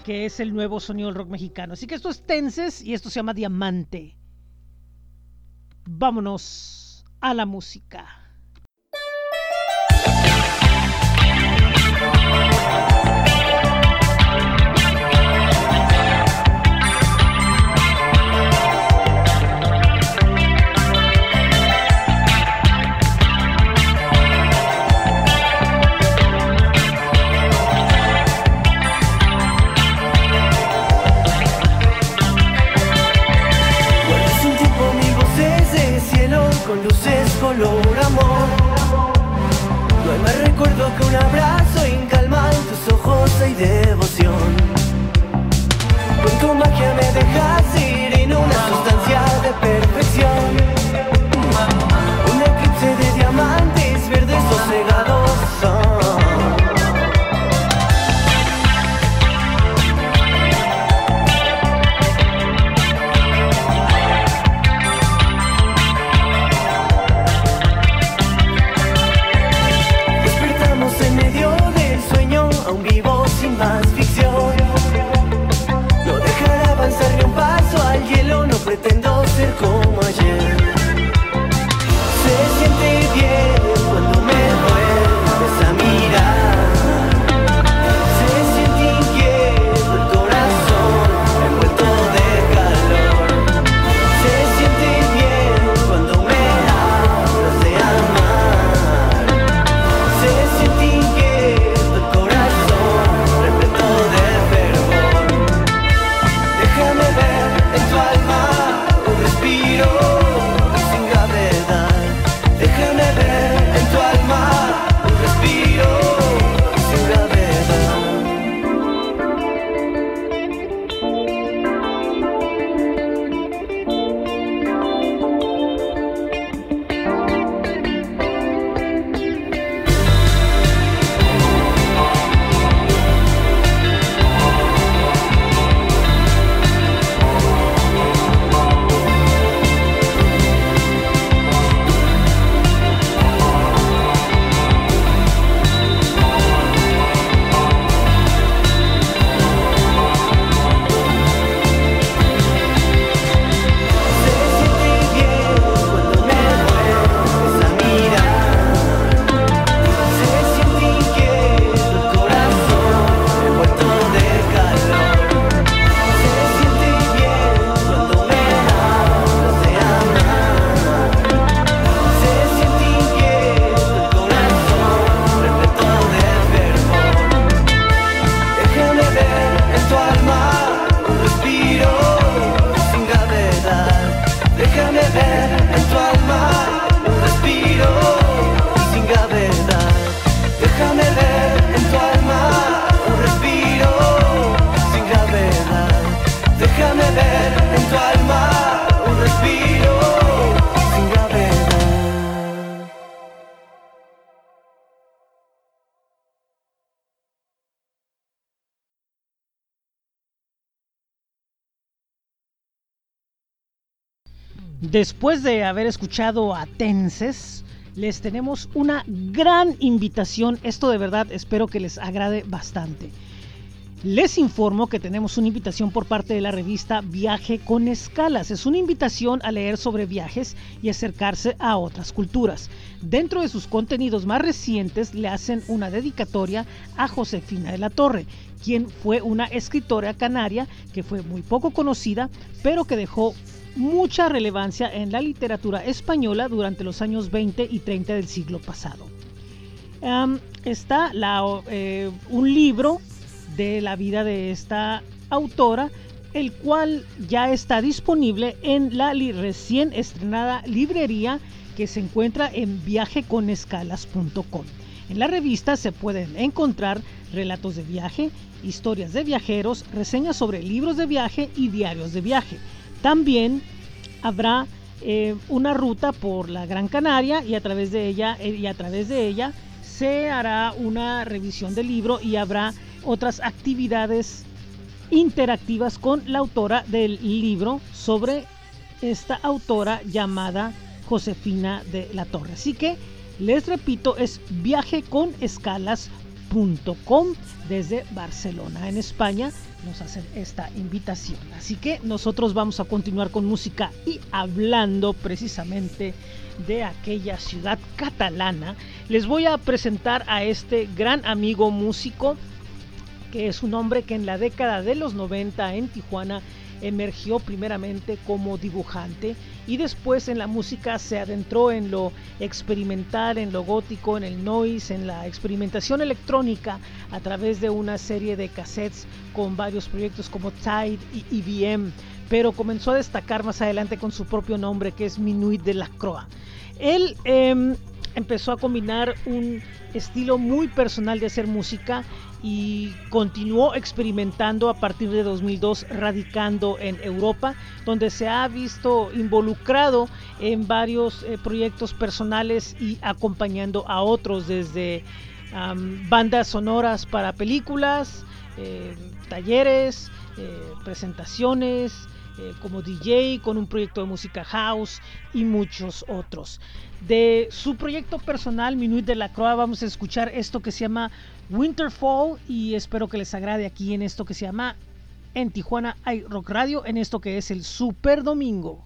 que es el nuevo sonido del rock mexicano. Así que esto es Tenses y esto se llama Diamante. Vámonos a la música. Abrazo en tus ojos hay devoción. Con tu magia me dejas ir en una sustancia de perfección. Un eclipse de diamantes verdes sosegados son. pretendo ser como ayer. Después de haber escuchado a Tenses, les tenemos una gran invitación. Esto de verdad espero que les agrade bastante. Les informo que tenemos una invitación por parte de la revista Viaje con Escalas. Es una invitación a leer sobre viajes y acercarse a otras culturas. Dentro de sus contenidos más recientes le hacen una dedicatoria a Josefina de la Torre, quien fue una escritora canaria que fue muy poco conocida, pero que dejó mucha relevancia en la literatura española durante los años 20 y 30 del siglo pasado. está eh, un libro de la vida de esta autora, el cual ya está disponible en la recién estrenada librería que se encuentra en viajeconescalas.com. En la revista se pueden encontrar relatos de viaje, historias de viajeros, reseñas sobre libros de viaje y diarios de viaje. También habrá eh, una ruta por la Gran Canaria y a través de ella eh, y a través de ella se hará una revisión del libro y habrá otras actividades interactivas con la autora del libro sobre esta autora llamada Josefina de la Torre. Así que les repito, es viajeconescalas.com desde Barcelona, en España. Nos hacen esta invitación. Así que nosotros vamos a continuar con música y hablando precisamente de aquella ciudad catalana. Les voy a presentar a este gran amigo músico que es un hombre que en la década de los 90 en Tijuana emergió primeramente como dibujante y después en la música se adentró en lo experimental, en lo gótico, en el noise, en la experimentación electrónica a través de una serie de cassettes con varios proyectos como Tide y IBM, pero comenzó a destacar más adelante con su propio nombre que es Minuit de la Croix. Él em, empezó a combinar un estilo muy personal de hacer música y continuó experimentando a partir de 2002 radicando en Europa, donde se ha visto involucrado en varios eh, proyectos personales y acompañando a otros desde bandas sonoras para películas, eh, talleres, eh, presentaciones, como DJ, con un proyecto de música house y muchos otros. De su proyecto personal, Minuit de la Croa, vamos a escuchar esto que se llama Winterfall y espero que les agrade aquí en esto que se llama en Tijuana hay Rock Radio, en esto que es el Super Domingo.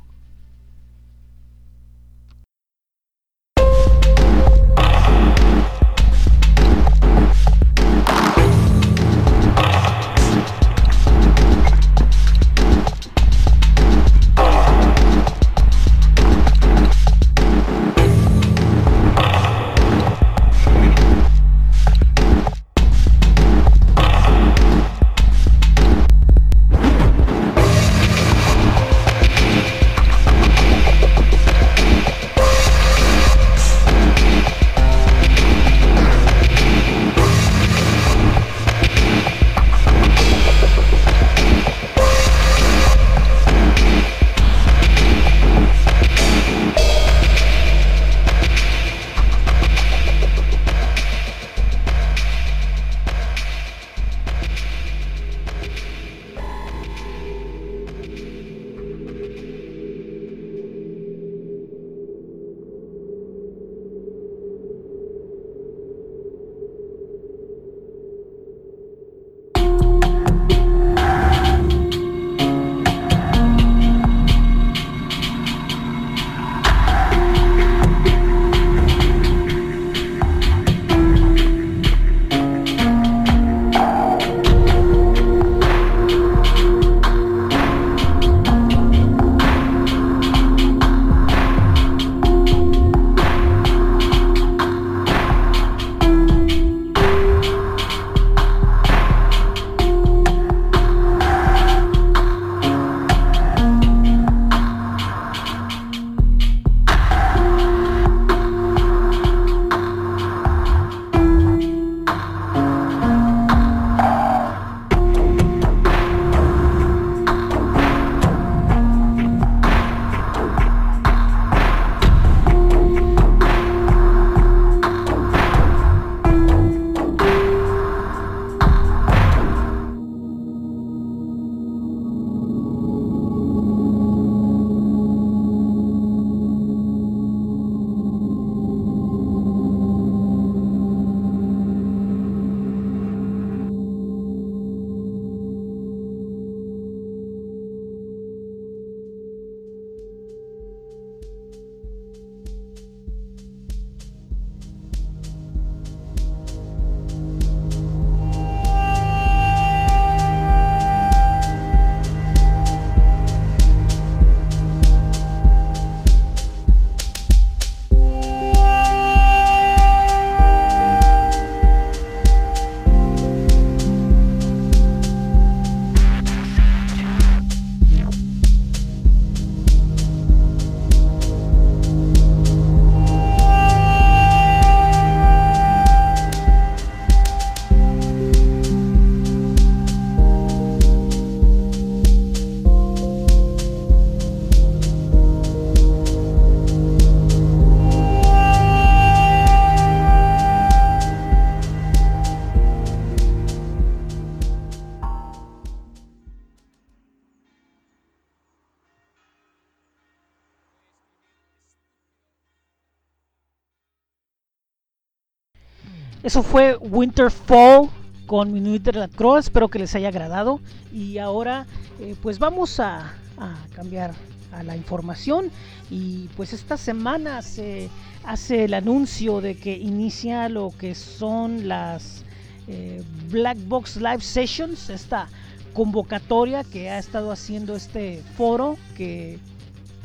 Eso fue Winterfall con la Croix. Espero que les haya agradado. Y ahora, eh, pues vamos a, a, cambiar a la información. Y pues esta semana se hace el anuncio de que inicia lo que son las eh, Black Box Live Sessions. Esta convocatoria que ha estado haciendo este foro que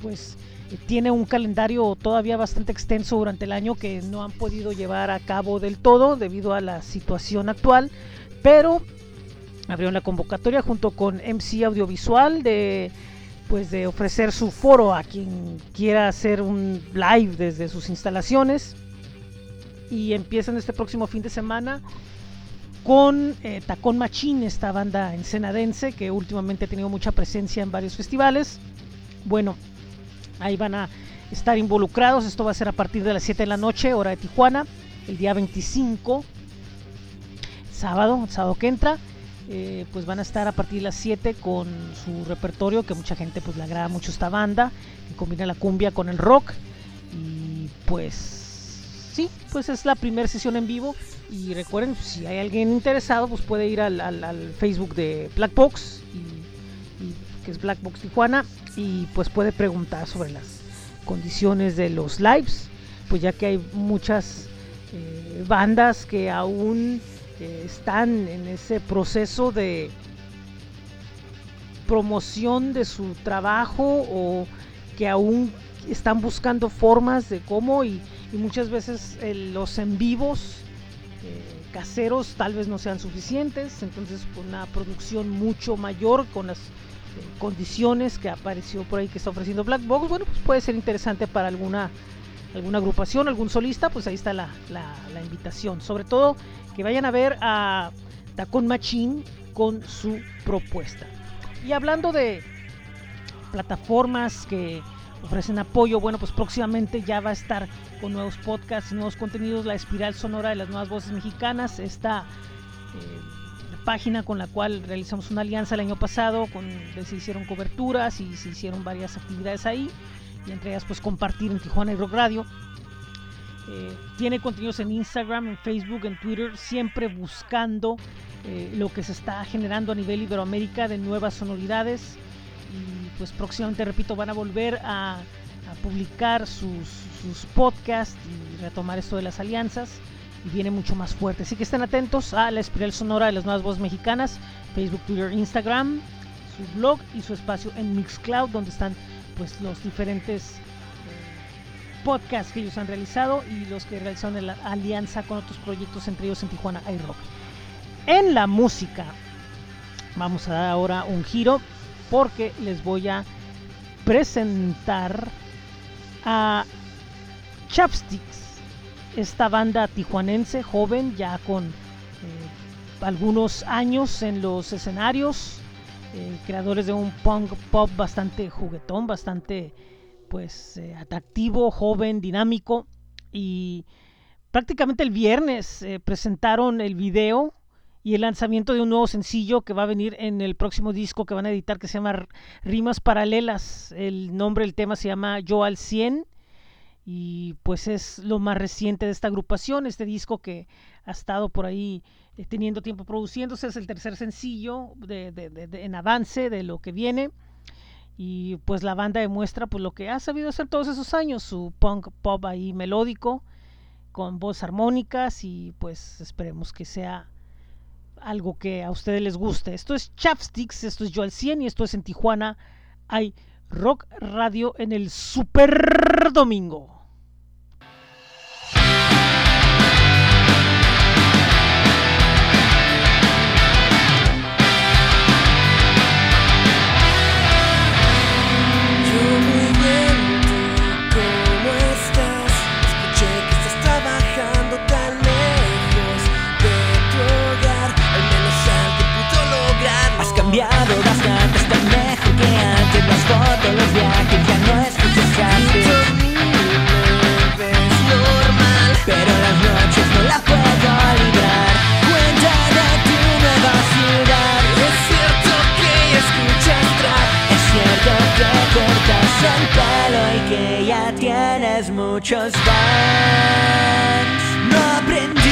pues tiene un calendario todavía bastante extenso durante el año que no han podido llevar a cabo del todo debido a la situación actual, pero abrieron la convocatoria junto con MC Audiovisual de pues de ofrecer su foro a quien quiera hacer un live desde sus instalaciones y empiezan este próximo fin de semana con eh, Tacón Machín, esta banda ensenadense que últimamente ha tenido mucha presencia en varios festivales. Bueno, Ahí van a estar involucrados. Esto va a ser a partir de las 7 de la noche, hora de Tijuana, el día 25, sábado, sábado que entra. Eh, pues van a estar a partir de las 7 con su repertorio, que mucha gente pues le agrada mucho esta banda, que combina la cumbia con el rock. Y pues sí, pues es la primera sesión en vivo. Y recuerden, si hay alguien interesado, pues puede ir al, al, Facebook de Black Box, que es Black Box Tijuana, y pues puede preguntar sobre las condiciones de los lives, pues ya que hay muchas eh, bandas que aún eh, están en ese proceso de promoción de su trabajo o que aún están buscando formas de cómo y, muchas veces los en vivos eh, caseros tal vez no sean suficientes, entonces una producción mucho mayor con las condiciones que apareció por ahí que está ofreciendo Black Box, bueno, pues puede ser interesante para alguna alguna agrupación, algún solista, pues ahí está la, la, invitación. Sobre todo que vayan a ver a Tacon Machine con su propuesta. Y hablando de plataformas que ofrecen apoyo, bueno, pues próximamente ya va a estar con nuevos podcasts, nuevos contenidos, la espiral sonora de las nuevas voces mexicanas, está eh, página con la cual realizamos una alianza el año pasado, con, se hicieron coberturas y se hicieron varias actividades ahí, y entre ellas pues compartir en Tijuana y Rock Radio. Eh, tiene contenidos en Instagram, en Facebook, en Twitter, siempre buscando eh, lo que se está generando a nivel Iberoamérica de nuevas sonoridades. Y pues próximamente, repito, van a volver a, publicar sus, sus podcasts y retomar esto de las alianzas y viene mucho más fuerte. Así que estén atentos a la espiral sonora de las nuevas voces mexicanas, Facebook, Twitter, Instagram, su blog y su espacio en Mixcloud, donde están pues los diferentes eh, podcasts que ellos han realizado y los que realizaron la alianza con otros proyectos, entre ellos en Tijuana iRock. En la música, vamos a dar ahora un giro porque les voy a presentar a Chapsticks esta banda tijuanense, joven, ya con eh, algunos años en los escenarios, eh, creadores de un punk pop bastante juguetón, bastante pues eh, atractivo, joven, dinámico y prácticamente el viernes presentaron el video y el lanzamiento de un nuevo sencillo que va a venir en el próximo disco que van a editar que se llama Rimas Paralelas. El nombre del tema se llama Yo al 100 y pues es lo más reciente de esta agrupación, este disco que ha estado por ahí eh, teniendo tiempo produciéndose, es el tercer sencillo de, en avance de lo que viene y pues la banda demuestra pues lo que ha sabido hacer todos esos años, su punk pop ahí melódico con voz armónicas y pues esperemos que sea algo que a ustedes les guste. Esto es Chapsticks, esto es Joel 100 y esto es en Tijuana. Hay Rock Radio en el Super Domingo. Muchos fans. No aprendí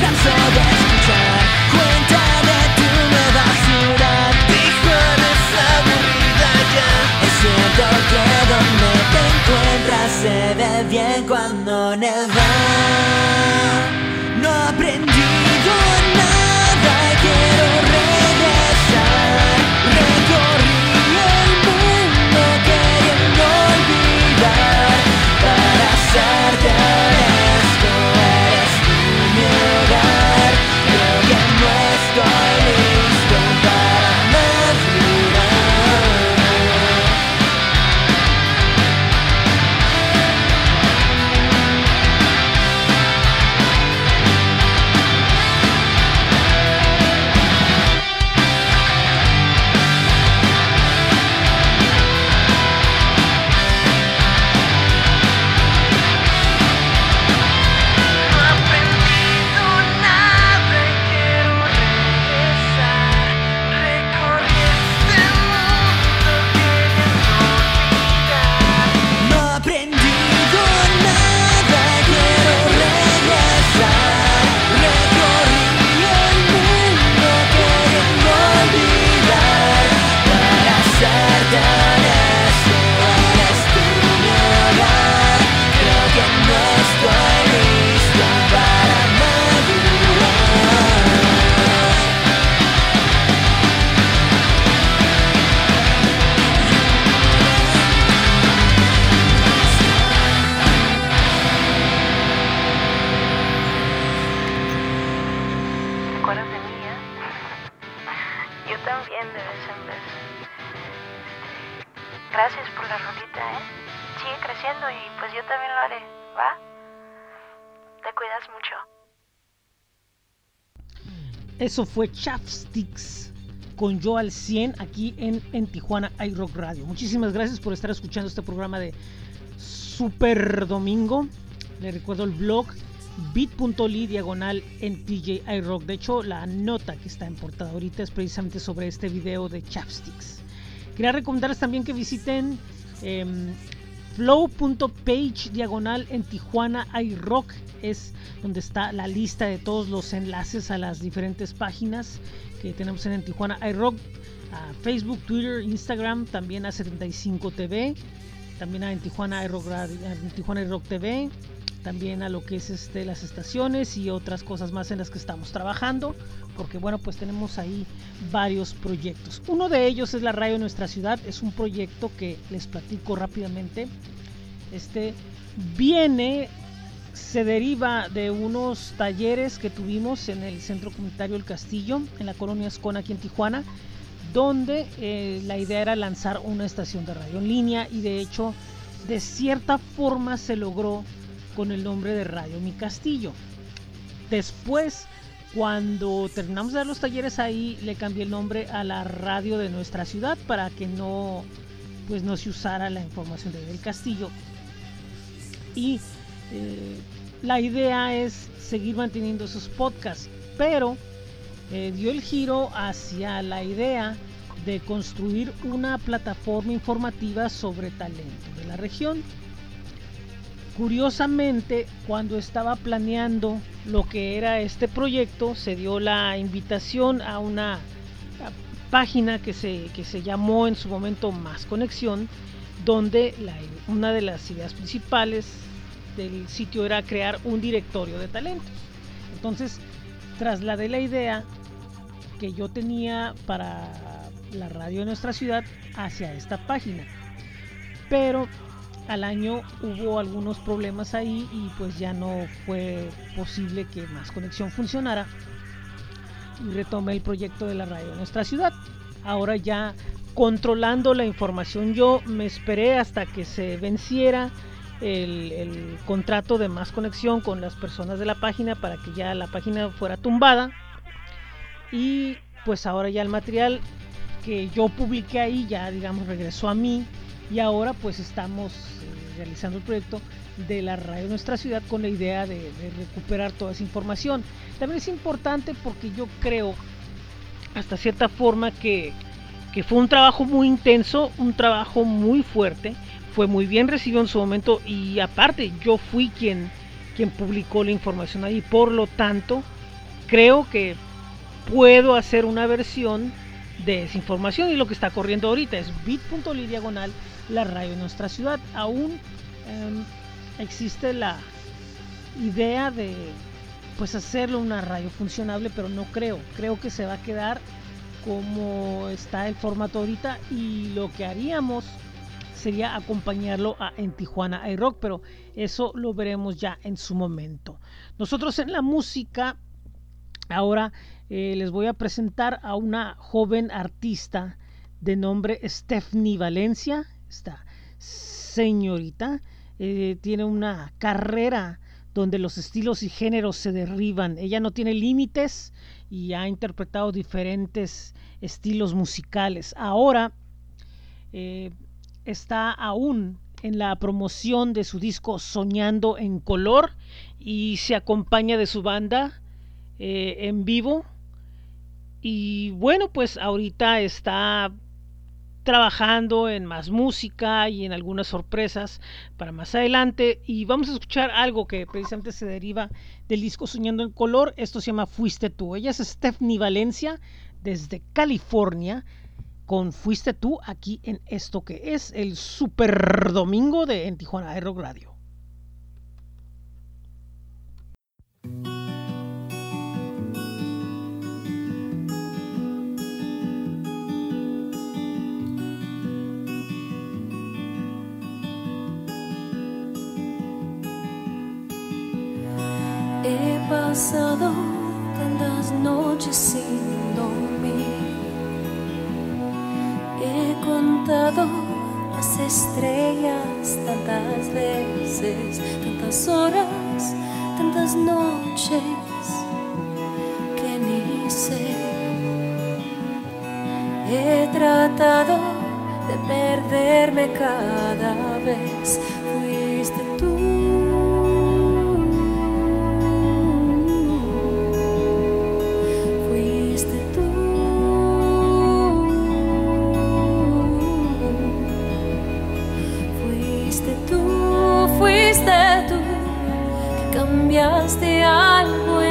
Canso de escuchar, cuenta de tu nueva basura, dijo de esa vida ya. Es cierto que donde te encuentras se ve bien cuando Eso fue Chapsticks con yo al 100 aquí en, en Tijuana iRock Radio. Muchísimas gracias por estar escuchando este programa de Super Domingo. Le recuerdo el blog bit.ly diagonal en TJ iRock. De hecho, la nota que está en portada ahorita es precisamente sobre este video de Chapsticks. Quería recomendarles también que visiten em, flow.page diagonal en Tijuana iRock es donde está la lista de todos los enlaces a las diferentes páginas que tenemos en, Tijuana. iRock, a Facebook, Twitter, Instagram, también a 75 TV, también a en Tijuana iRock, en Tijuana iRock TV, también a lo que es este, las estaciones y otras cosas más en las que estamos trabajando, porque bueno, pues tenemos ahí varios proyectos. Uno de ellos es la radio de nuestra ciudad, es un proyecto que les platico rápidamente. Este viene se deriva de unos talleres que tuvimos en el Centro Comunitario El Castillo, en la colonia Escona, aquí en Tijuana, donde eh, la idea era lanzar una estación de radio en línea y de hecho, de cierta forma se logró con el nombre de Radio Mi Castillo. Después, cuando terminamos de dar los talleres ahí, le cambié el nombre a la radio de nuestra ciudad para que no, pues no se usara la información del castillo. Y eh, la idea es seguir manteniendo esos podcasts, pero eh, dio el giro hacia la idea de construir una plataforma informativa sobre talento de la región. Curiosamente, cuando estaba planeando lo que era este proyecto, se dio la invitación a una página que se, que se llamó en su momento Más Conexión, donde una de las ideas principales del sitio era crear un directorio de talentos. Entonces trasladé la idea que yo tenía para la radio de nuestra ciudad hacia esta página. Pero al año hubo algunos problemas ahí y pues ya no fue posible que más conexión funcionara. Y retomé el proyecto de la radio de nuestra ciudad. Ahora ya controlando la información yo me esperé hasta que se venciera el, contrato de más conexión con las personas de la página para que ya la página fuera tumbada. Y pues ahora ya el material que yo publiqué ahí ya digamos regresó a mí. Y ahora pues estamos realizando el proyecto de la radio de nuestra ciudad con la idea de, recuperar toda esa información. También es importante porque yo creo hasta cierta forma que, que fue un trabajo muy intenso, un trabajo muy fuerte, fue muy bien recibido en su momento y aparte yo fui quien, quien publicó la información ahí, por lo tanto creo que puedo hacer una versión de esa información y lo que está corriendo ahorita es bit.ly diagonal la radio de nuestra ciudad. Aún eh, existe la idea de pues hacerlo una radio funcionable, pero no creo. Creo que se va a quedar como está el formato ahorita y lo que haríamos sería acompañarlo a, en Tijuana iRock, pero eso lo veremos ya en su momento. Nosotros en la música ahora eh, les voy a presentar a una joven artista de nombre Stephanie Valencia. Esta señorita eh, tiene una carrera donde los estilos y géneros se derriban. Ella no tiene límites y ha interpretado diferentes estilos musicales. Ahora eh, está aún en la promoción de su disco Soñando en Color y se acompaña de su banda eh, en vivo. Y bueno, pues ahorita está trabajando en más música y en algunas sorpresas para más adelante. Y vamos a escuchar algo que precisamente se deriva del disco Soñando en Color, esto se llama Fuiste tú, ella es Stephanie Valencia desde California con Fuiste tú aquí en esto que es el Super Domingo de en Tijuana Aero Radio. Pasado tantas noches sin dormir. He contado las estrellas tantas veces, tantas horas, tantas noches que ni sé. He tratado de perderme cada vez. Cambiaste algo en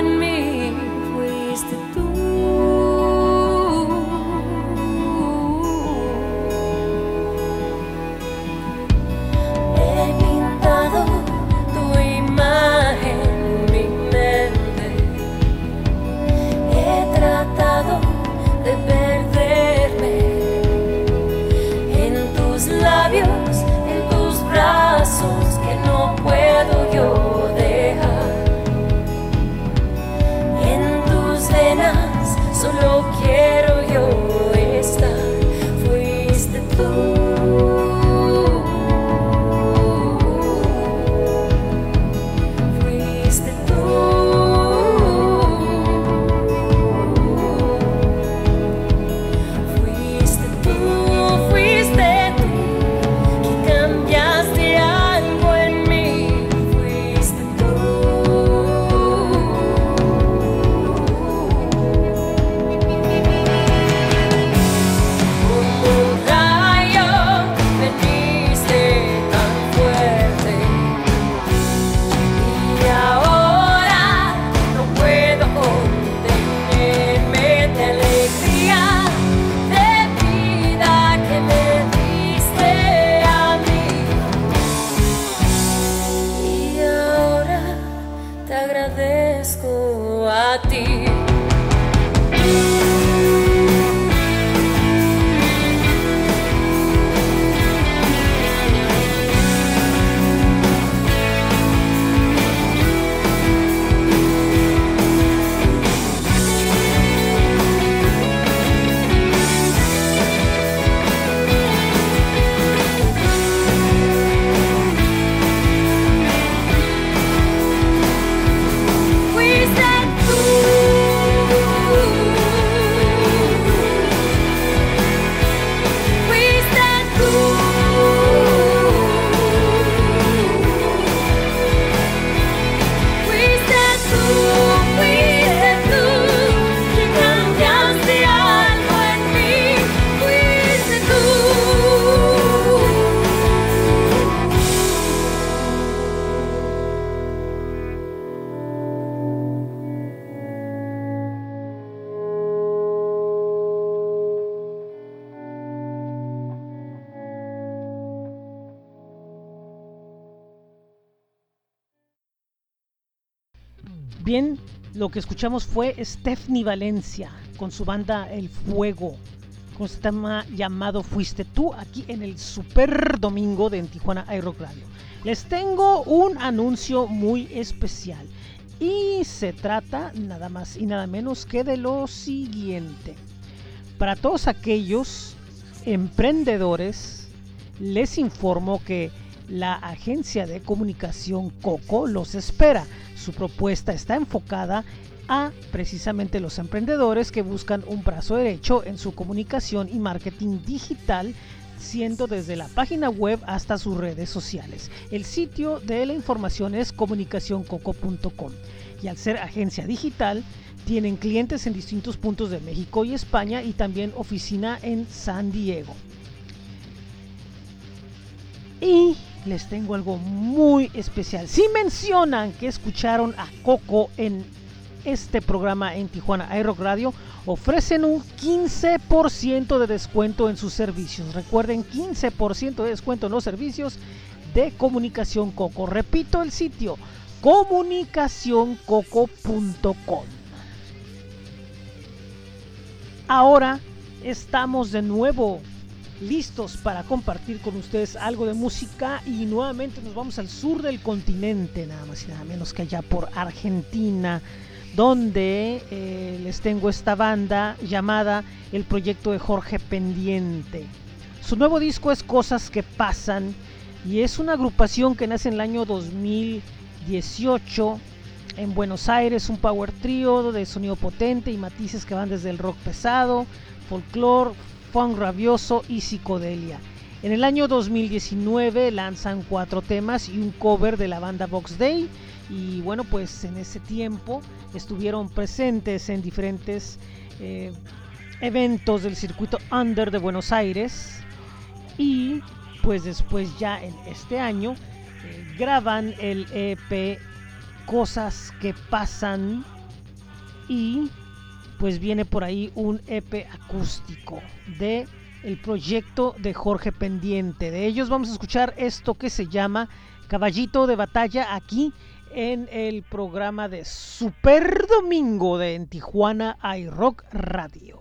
lo que escuchamos fue Stephanie Valencia con su banda El Fuego, con este tema llamado Fuiste tú, aquí en el Super Domingo de en Tijuana iRock Radio. Les tengo un anuncio muy especial y se trata nada más y nada menos que de lo siguiente. Para todos aquellos emprendedores, les informo que la agencia de comunicación Coco los espera. Su propuesta está enfocada a precisamente los emprendedores que buscan un brazo derecho en su comunicación y marketing digital siendo desde la página web hasta sus redes sociales. El sitio de la información es comunicacioncoco.com y al ser agencia digital tienen clientes en distintos puntos de México y España y también oficina en San Diego. Y les tengo algo muy especial. Si mencionan que escucharon a Coco en este programa en Tijuana iRock Radio, ofrecen un 15% de descuento en sus servicios. Recuerden, 15% de descuento en los servicios de Comunicación Coco. Repito el sitio, comunicacioncoco.com. Ahora estamos de nuevo listos para compartir con ustedes algo de música y nuevamente nos vamos al sur del continente, nada más y nada menos que allá por Argentina, donde eh, les tengo esta banda llamada El Proyecto de Jorge Pendiente. Su nuevo disco es Cosas que Pasan y es una agrupación que nace en el año 2018 en Buenos Aires, un power trio de sonido potente y matices que van desde el rock pesado, folclore, funk rabioso y psicodelia. En el año 2019 lanzan cuatro temas y un cover de la banda Box Day y bueno pues en ese tiempo estuvieron presentes en diferentes eh, eventos del circuito under de Buenos Aires y pues después ya en este año eh, graban el EP Cosas que pasan y pues viene por ahí un EP acústico de el proyecto de Jorge Pendiente. De ellos vamos a escuchar esto que se llama Caballito de Batalla aquí en el programa de Super Domingo de en Tijuana iRock Radio.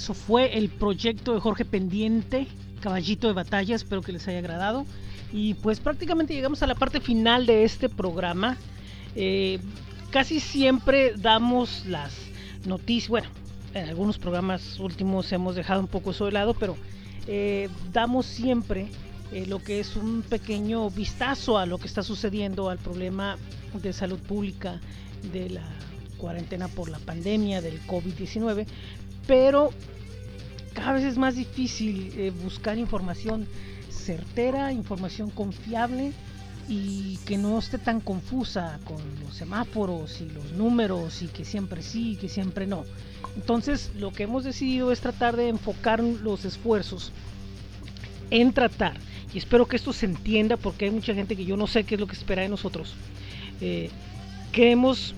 Eso fue el proyecto de Jorge Pendiente, Caballito de Batalla, espero que les haya agradado. Y pues prácticamente llegamos a la parte final de este programa. Eh, casi siempre damos las noticias, bueno, en algunos programas últimos hemos dejado un poco eso de lado, pero eh, damos siempre eh, lo que es un pequeño vistazo a lo que está sucediendo, al problema de salud pública, de la cuarentena por la pandemia, del COVID-19, pero cada vez es más difícil eh, buscar información certera, información confiable y que no esté tan confusa con los semáforos y los números y que siempre sí y que siempre no. Entonces lo que hemos decidido es tratar de enfocar los esfuerzos en tratar, y espero que esto se entienda porque hay mucha gente que yo no sé qué es lo que espera de nosotros, eh, queremos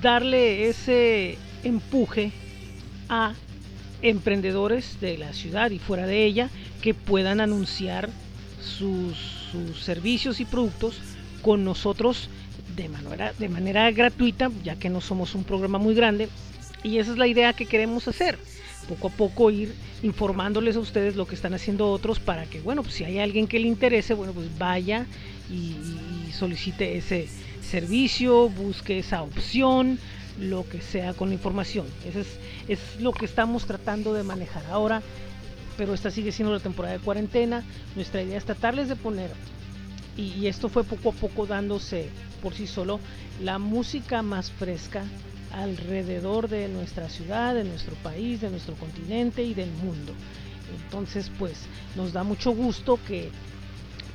darle ese empuje a emprendedores de la ciudad y fuera de ella que puedan anunciar sus, sus servicios y productos con nosotros de manera, de manera gratuita, ya que no somos un programa muy grande. Y esa es la idea que queremos hacer. Poco a poco ir informándoles a ustedes lo que están haciendo otros para que, bueno, pues si hay alguien que le interese, bueno, pues vaya y, y solicite ese servicio, busque esa opción, lo que sea con la información. Eso es, es lo que estamos tratando de manejar ahora, pero esta sigue siendo la temporada de cuarentena. Nuestra idea es tratarles de poner, y, y esto fue poco a poco dándose por sí solo, la música más fresca alrededor de nuestra ciudad, de nuestro país, de nuestro continente y del mundo. Entonces, pues nos da mucho gusto que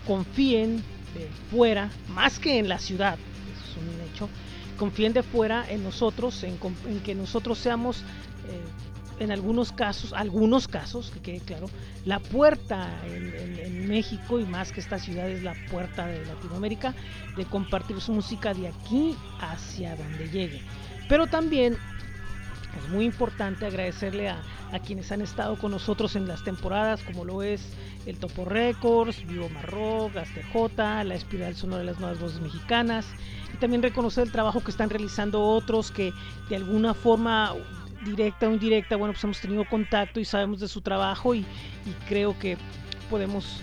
confíen de fuera, más que en la ciudad, eso es un hecho, confíen de fuera en nosotros, en, en que nosotros seamos, eh, en algunos casos, algunos casos, que quede claro, la puerta en, México y más que esta ciudad es la puerta de Latinoamérica, de compartir su música de aquí hacia donde llegue. Pero también es muy importante agradecerle a, a quienes han estado con nosotros en las temporadas, como lo es el Topo Records, Vivo Marrock, J, La Espiral Sonora de las Nuevas Voces Mexicanas, y también reconocer el trabajo que están realizando otros que de alguna forma directa o indirecta, bueno, pues hemos tenido contacto y sabemos de su trabajo y, creo que podemos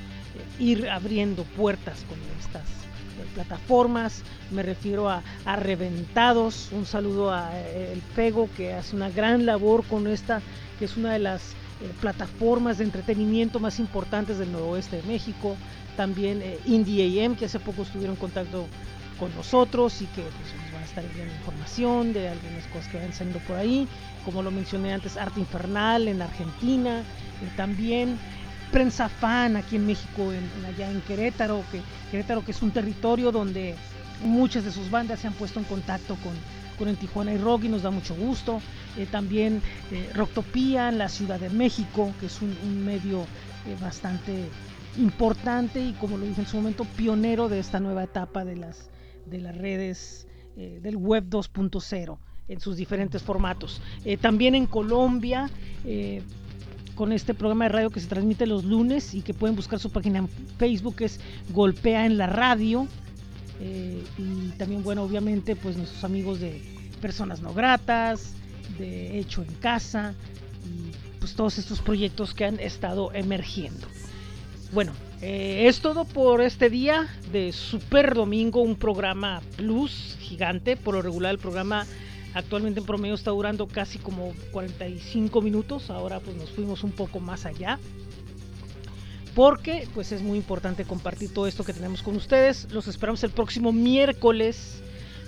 eh, ir abriendo puertas con estas eh, plataformas. Me refiero a, a Reventados, un saludo a eh, El Pego que hace una gran labor con esta, que es una de las plataformas de entretenimiento más importantes del noroeste de México. También eh, Indie AM, que hace poco estuvieron en contacto con nosotros y que pues, nos van a estar enviando información de algunas cosas que van saliendo por ahí. Como lo mencioné antes, Arte Infernal en Argentina. eh, también Prensa Fan aquí en México, en, allá en Querétaro, que Querétaro que es un territorio donde muchas de sus bandas se han puesto en contacto con, con el Tijuana y Rock y nos da mucho gusto. Eh, también eh, Rocktopía en la Ciudad de México, que es un, medio bastante importante y como lo dije en su momento, pionero de esta nueva etapa de las, de las redes eh, del web 2.0 en sus diferentes formatos. Eh, también en Colombia, eh, con este programa de radio que se transmite los lunes y que pueden buscar su página en Facebook, es Golpea en la Radio. Y también, bueno, obviamente, pues nuestros amigos de Personas No Gratas, de Hecho en Casa, y pues todos estos proyectos que han estado emergiendo. Bueno, eh, es todo por este día de Super Domingo, un programa plus gigante. Por lo regular, el programa actualmente en promedio está durando casi como 45 minutos. Ahora pues nos fuimos un poco más allá. Porque pues es muy importante compartir todo esto que tenemos con ustedes. Los esperamos el próximo miércoles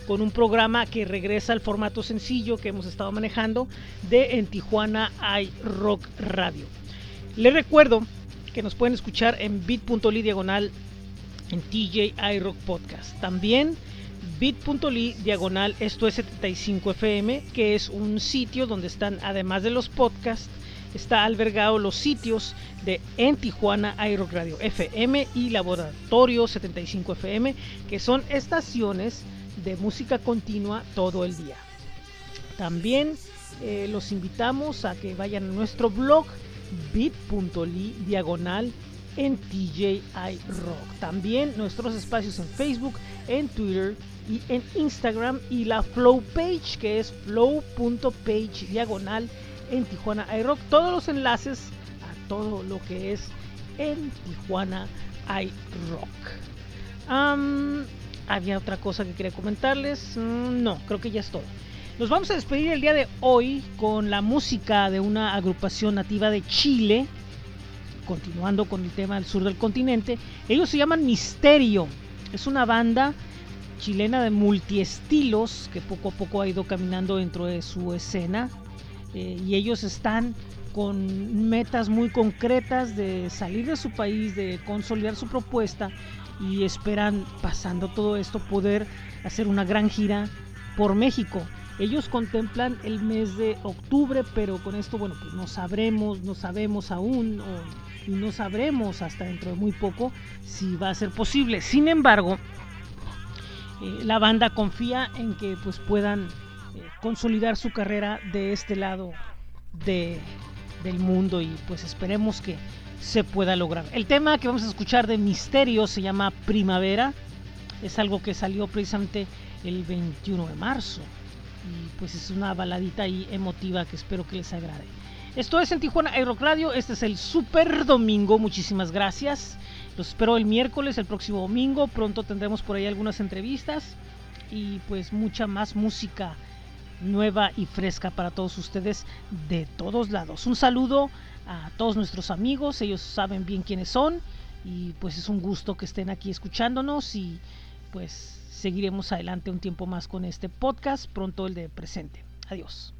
con un programa que regresa al formato sencillo que hemos estado manejando de En Tijuana hay Rock Radio. Les recuerdo que nos pueden escuchar en bit.ly diagonal en TJ iRock Podcast. También bit.ly diagonal esto es 75 FM, que es un sitio donde están, además de los podcasts, está albergado los sitios de En Tijuana iRock Radio FM y Laboratorio 75 FM, que son estaciones de música continua todo el día. También eh, los invitamos a que vayan a nuestro blog bit.ly diagonal en TJI Rock. También nuestros espacios en Facebook, en Twitter y en Instagram y la Flow Page que es flow.page diagonal en Tijuana iRock. Todos los enlaces a todo lo que es en Tijuana iRock. Am, había otra cosa que quería comentarles. Mm, no, creo que ya es todo. Nos vamos a despedir el día de hoy con la música de una agrupación nativa de Chile. Continuando con el tema del sur del continente. Ellos se llaman Misterio. Es una banda chilena de multiestilos que poco a poco ha ido caminando dentro de su escena. Eh, y ellos están con metas muy concretas de salir de su país, de consolidar su propuesta y esperan, pasando todo esto, poder hacer una gran gira por México. Ellos contemplan el mes de octubre, pero con esto, bueno, pues no sabremos, no sabemos aún, o, y no sabremos hasta dentro de muy poco si va a ser posible. Sin embargo, eh, la banda confía en que pues puedan eh, consolidar su carrera de este lado de, del mundo y pues esperemos que se pueda lograr. El tema que vamos a escuchar de Misterio se llama Primavera. Es algo que salió precisamente el 21 de marzo. Y pues es una baladita ahí emotiva que espero que les agrade. Esto es en Tijuana Aeroc Radio. Este es el Super Domingo. Muchísimas gracias. Los espero el miércoles, el próximo domingo. Pronto tendremos por ahí algunas entrevistas. Y pues mucha más música nueva y fresca para todos ustedes de todos lados. Un saludo a todos nuestros amigos, ellos saben bien quiénes son y pues es un gusto que estén aquí escuchándonos y pues seguiremos adelante un tiempo más con este podcast, pronto el de presente. Adiós.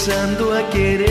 Empezando a quererte,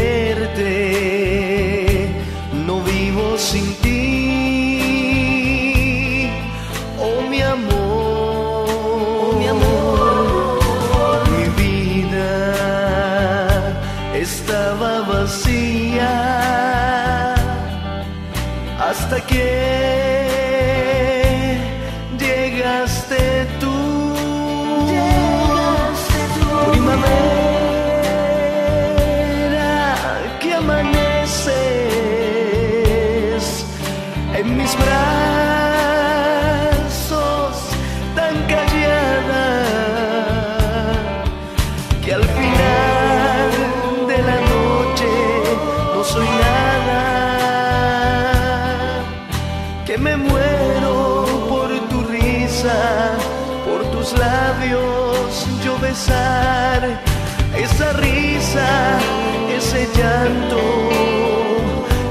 ese llanto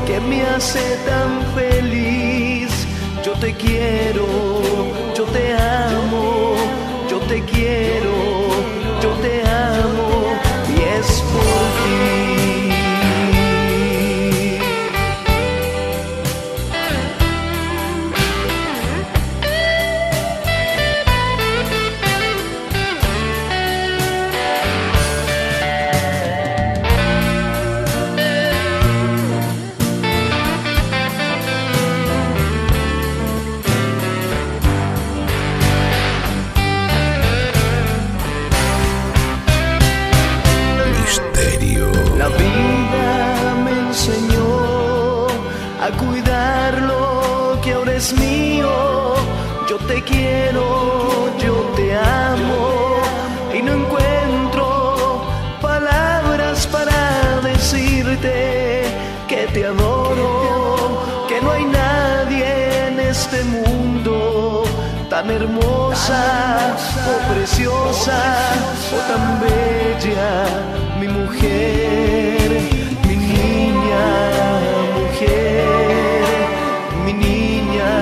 que me hace tan feliz. Yo te quiero, hermosa o preciosa o tan bella, mi mujer, mi niña mujer, mi niña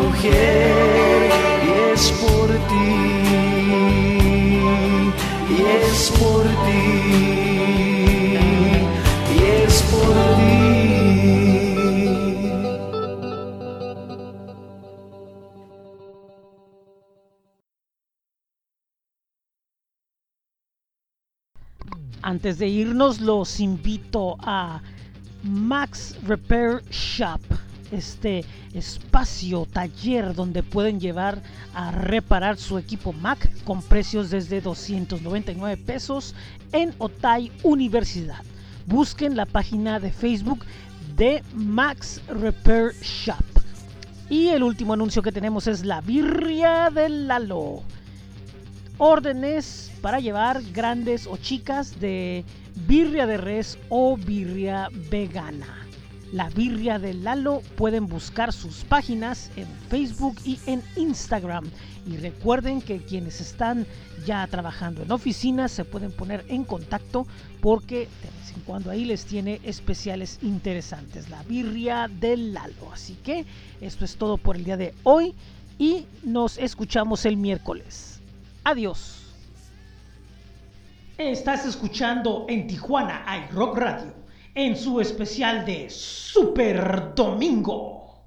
mujer, y es por ti, y es por ti, y es por ti. Antes de irnos, los invito a Max Repair Shop, este espacio, taller donde pueden llevar a reparar su equipo Mac con precios desde 299 pesos en Otay Universidad. Busquen la página de Facebook de Max Repair Shop. Y el último anuncio que tenemos es la birria del Lalo. Órdenes para llevar grandes o chicas de birria de res o birria vegana. La birria del Lalo pueden buscar sus páginas en Facebook y en Instagram. Y recuerden que quienes están ya trabajando en oficinas se pueden poner en contacto porque de vez en cuando ahí les tiene especiales interesantes. La birria del Lalo. Así que esto es todo por el día de hoy y nos escuchamos el miércoles. Adiós. Estás escuchando en Tijuana iRock Radio en su especial de Super Domingo.